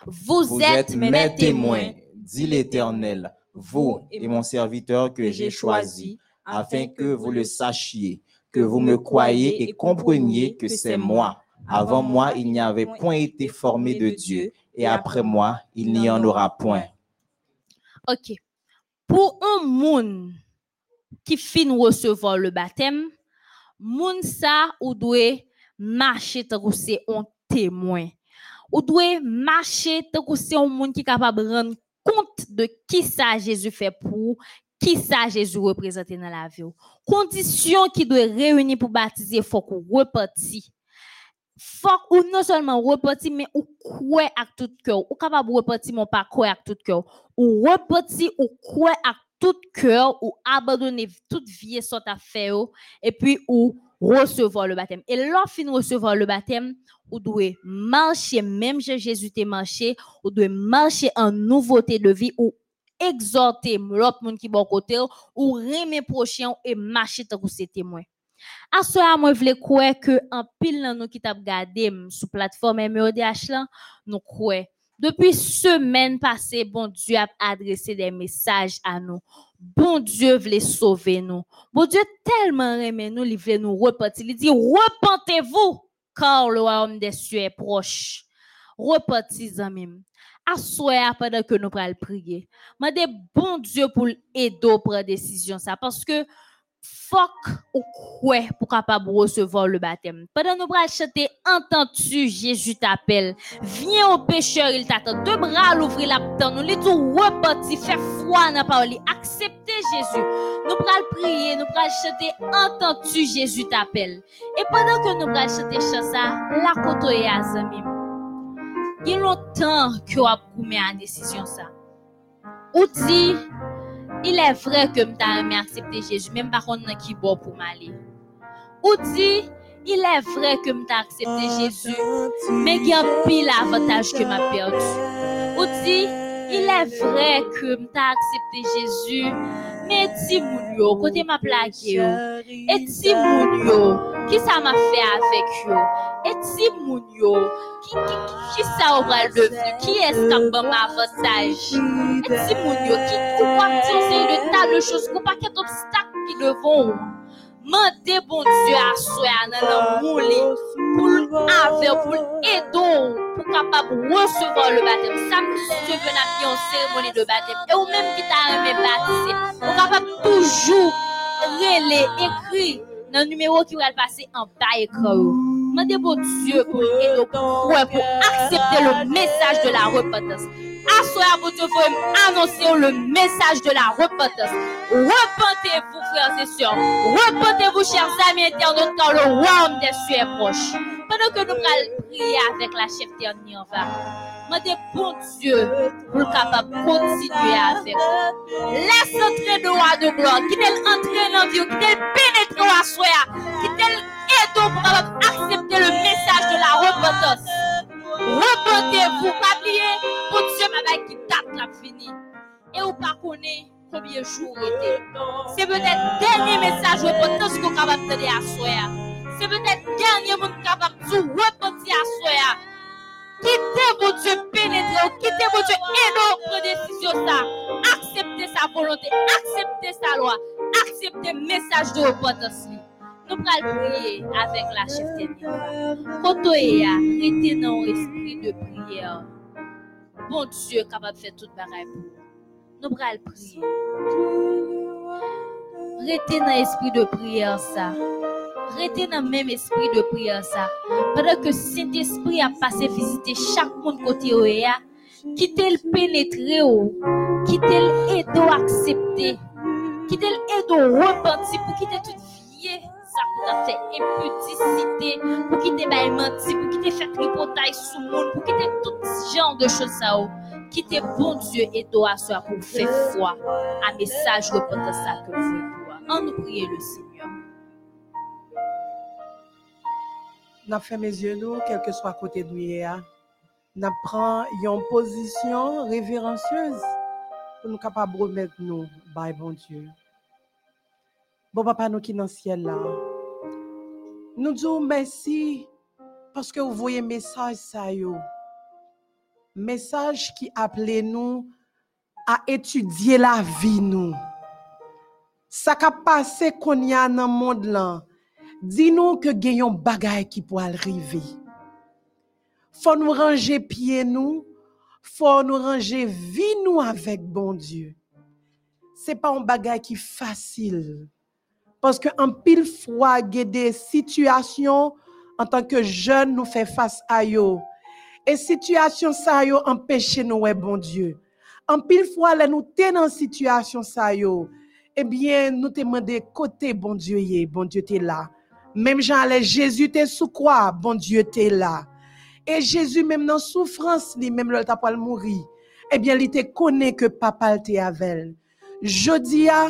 Vous, Vous êtes, êtes mes témoins, dit l'Éternel, vous et mon serviteur que j'ai choisi, afin que vous le sachiez, que vous me croyez et compreniez que c'est moi. Avant moi, il n'y avait point été formé de Dieu, et après moi, il n'y en aura point. OK. Pour un monde qui fin recevoir le baptême, moun ça ou doit marcher tant un témoin. Ou doit marcher tant un monde qui est capable de rendre compte de qui ça Jésus fait pour qui ça Jésus représente dans la vie. Condition qui doit réunir pour baptiser, faut qu'on repartit faut ou non seulement repartir mais ou croire avec tout cœur. Ou capable repartir mon pas croire avec tout cœur. Ou repartir ou croire avec tout cœur ou abandonner toute vie sorte à faire et puis ou recevoir le baptême. Et lorsqu'on recevoir le baptême ou doit marcher même si Jésus t'a marché ou doit marcher en nouveauté de vie ou exhorter l'autre monde qui bon côté ou remet prochain et marcher tant que c'est témoin à ce moment, je voulais croire que en pile nous qui t'a regardé sur plateforme MEODH là, nous croyons. Depuis semaine passée, bon Dieu a adressé des messages à nous. Bon Dieu voulait sauver nous. Bon Dieu tellement aimé nous, il voulait nous repentir. Il dit, repentez-vous, car le royaume des cieux est proche. Repentis en même. Soir pendant que nous prenons prier. Mandez bon Dieu pour aider à prendre décision fuck ou quoi pour capable recevoir le baptême. Pendant nous bras chanter, entends-tu Jésus t'appelle? Viens au pécheur, il t'attend. Deux bras l'ouvrir la. Nous les tout reparti, fait foi dans la parole. Acceptez Jésus. Nous pral prier, nous pral chanter, entends-tu Jésus t'appelle? Et pendant que nous pral chanter chant ça, la koto et azami. Il y a longtemps que vous avez à décision ça. Ou dit, il est vrai que m'ta aimé accepter Jésus, même par contre qui bon pour m'aller. Ou dit, il est vrai que m'ta accepté Jésus, mais il y a pile avantage que m'a perdu. Ou dit, il est vrai que m'ta accepté Jésus, mais ti moun yo, côté m'a plaqué. Et ti moun yo, qui ça m'a fait avec yo? Et ti moun yo, qui, qui, qui, ça aura devenu? Qui est-ce qui a bon avantage? Et ti moun yo, qui, ou pas c'est le tas de choses, ou pas a d'obstacles qui devant Mandez bon Dieu à soi, dans le moulé, pour avec, pour aider, pour capable recevoir le baptême. Ça, Dieu veut n'a en cérémonie de baptême. Et ou même qui t'a aimé baptiser, pour capable toujours relais, écrit, dans le numéro qui va passer en bas écran. Demandez bon Dieu pour aider pour accepter le message de la repentance. Assoyez mon Dieu, annoncer le message de la repentance. Repentez-vous, frères et sœurs. Repentez-vous, chers amis internautes, car le royaume des cieux est proche. Pendant que nous allons prier avec la chef dernière, on va bon Dieu pour le capable de continuer avec nous. Laisse entrer de roi de gloire, qui t'elle entrer dans vie, qui t'elle pénétrer à soi, qui t'elle aide pour accepter le message de la repentance. Repentez-vous, pas oublier, pour Dieu, bagaille qui date la fini. Et ou pas connaît combien de jours était. C'est peut-être le dernier message repentance qu'on capable de à soi. C'est peut-être le dernier monde capable de repentir à soi. Quittez vos Dieu pénétrer, quittez vos Dieu énorme décision ça. Acceptez sa volonté, acceptez sa loi, acceptez le message de repentance. Nous allons prier avec la chef dernière. Quand tu es arrêté dans l'esprit de prière, bon de faire toute bagaille pour nous. Nous allons prier. Restez dans l'esprit de prière ça. Restez dans le même esprit de prière ça. Pendant que cet esprit a passé visiter chaque monde côté où il a, quittez le pénétrer, quittez le aider à accepter, quittez le aider à repentir pour quitter toute vie ça pour t'a fait impudicité, pour quitter bail menti, pour quitter faire tripotaille sous le monde, pour quitter tout genre de choses ça. oh. Quittez bon Dieu et doit soit pour faire foi à message repentance ça que vous pour. En nous prier le Seigneur. N'a fait mes yeux nous, quel que soit côté d'où il est, n'a prend une position révérencieuse pour nous capables de remettre nous, by bon Dieu. Bon papa nous qui dans le ciel là, nous disons merci parce que vous voyez message ça yo. Message qui appelait nous à étudier la vie nous. Ça qu'a passé qu'on y a dans le monde là. Dis-nous que gagnons bagay qui pour arriver. Faut nous ranger pieds nous, faut nous ranger vie nous avec bon Dieu. C'est pas un bagay qui facile. Parce que en pile fois, il y des situations en tant que jeunes nous fait face à yo. Et situation ça yo empêche nous bon Dieu. En pile fois là nous t'es dans situation ça. Eh bien nous te demandé côté bon Dieu yé, bon Dieu t'es là. Même Jean Jésus t'es sous quoi, bon Dieu t'es là. Et Jésus même dans souffrance li même le t'a pas mourir. Eh bien il te connaît que papa t'es avec. Jodi a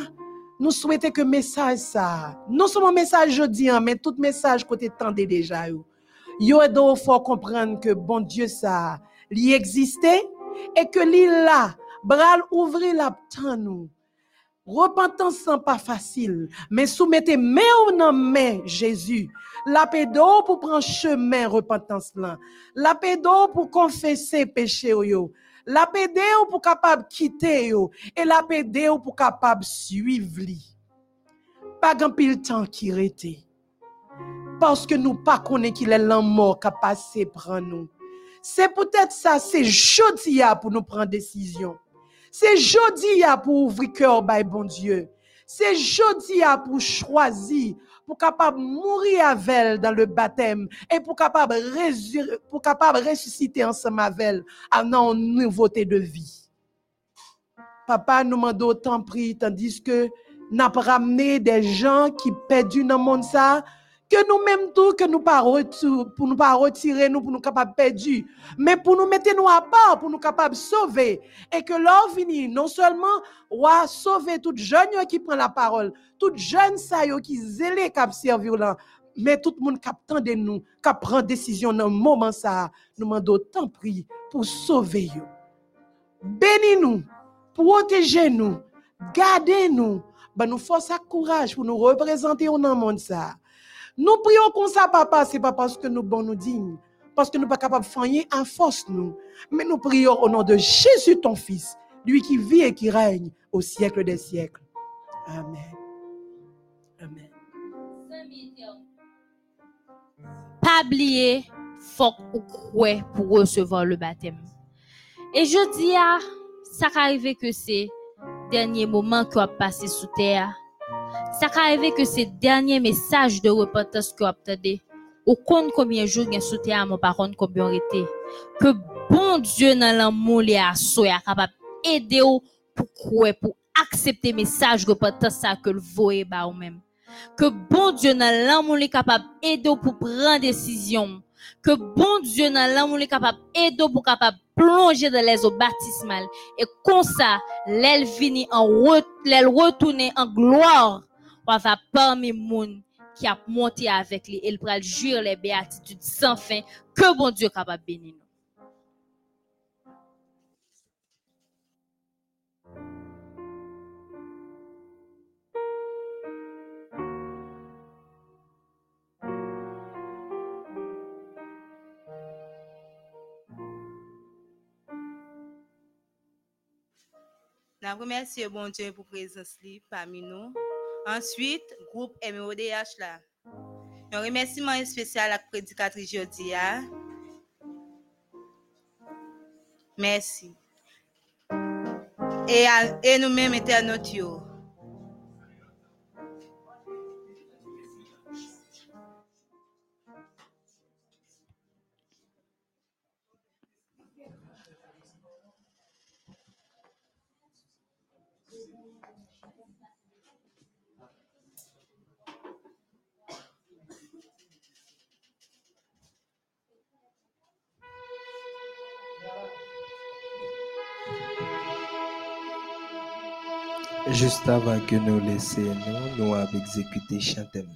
nous souhaitons que message ça, non seulement message jodi an, mais tout message côté tendez déjà yo. Yo do faut comprendre que bon Dieu ça, li existait et que li là, bral la tan nous. Repentance n'est pas facile, mais soumettez main main Jésus. La pédo pour prendre chemin repentance là. La pédo pour confesser péché. La pédé pour capable quitter yo et la pédé pour capable suivre li. Pas grand pile temps qui rete. Parce que nous pas connaît qu'il est mort qui passé prendre nous. C'est peut-être ça, c'est jodi a pour nous prendre décision. C'est jodi a pour ouvrir cœur by bon Dieu. C'est jodi a pour choisir pour capable mourir avec elle dans le baptême et pour capable pour capable ressusciter ensemble avec elle en une nouveauté de vie. Papa nous mande autant pris tandis que n'a ramené des gens qui perdus dans le monde ça que nous-mêmes tout que nous pas retour pour nous pas retirer nous pour nous capables mais pour nous mettre nous à part pour nous capables sauver. Et que l'or fini non seulement wa sauver toute jeune qui prend la parole toute jeune ça qui zélé cap servir mais tout le monde qui de nous qui prend décision dans moment ça. Nous demandons autant prix pour sauver yo. Bénis nous protégez nous gardez nous. Ben nous force à courage pour nous représenter dans le monde ça nous prions comme ça, papa, c'est pas parce que nous bon nous dignes, parce que nous pas capables de faire en force nous, mais nous prions au nom de Jésus ton fils, lui qui vit et qui règne au siècle des siècles. Amen. Amen. Pas oublier, faut ou croire pour recevoir le baptême. Et je dis à, ça arrive que c'est dernier moment qu'on a passé sous terre. Ça arrive que ces derniers messages de repentance qu'on a obtenu Ou compte combien de jours gen sous terre, mon par contre, combien été. Que bon Dieu dans l'amour li a soya capable aider ou pour quoi pour accepter message repentant ça que le voye ba ou même. Que bon Dieu dans l'amour li capable aider ou pour prendre décision. Que bon Dieu dans l'amour li capable aider ou pour capable plonger dans les eaux baptismales et comme ça l'aile vini en re- retourner en gloire on va parmi moun qui a monté avec lui il pral jure les béatitudes sans fin que bon Dieu capable bénir nous. Nous remercions bon Dieu pour présence li parmi nous. Ensuite, groupe MEODH là. Un remerciement spécial à la prédicatrice Jodia. Merci. Et, à- et nous-mêmes internautes. Juste avant que nous laissions, nous, nous avons exécuté Chantem.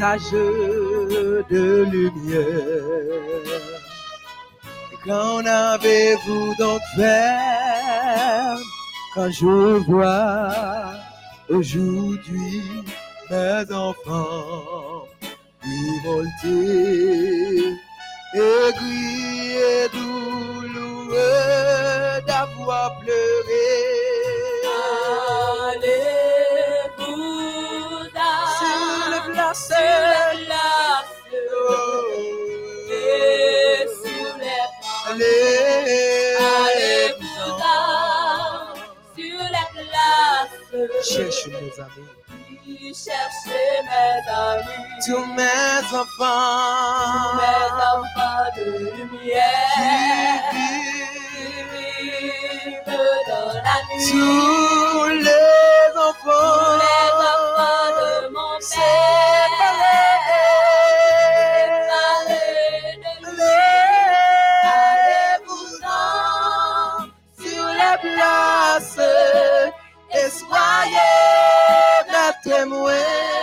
Un message de lumière. Qu'en avez-vous donc fait quand je vois aujourd'hui mes enfants révoltés, aigris et douloureux d'avoir pleuré. Cherche mes amis, qui cherchez mes amis. tous mes Tous enfants mes enfants de lumière. Qui nuit. tous les enfants, les de mon père, sur les places et soyez mes témoins.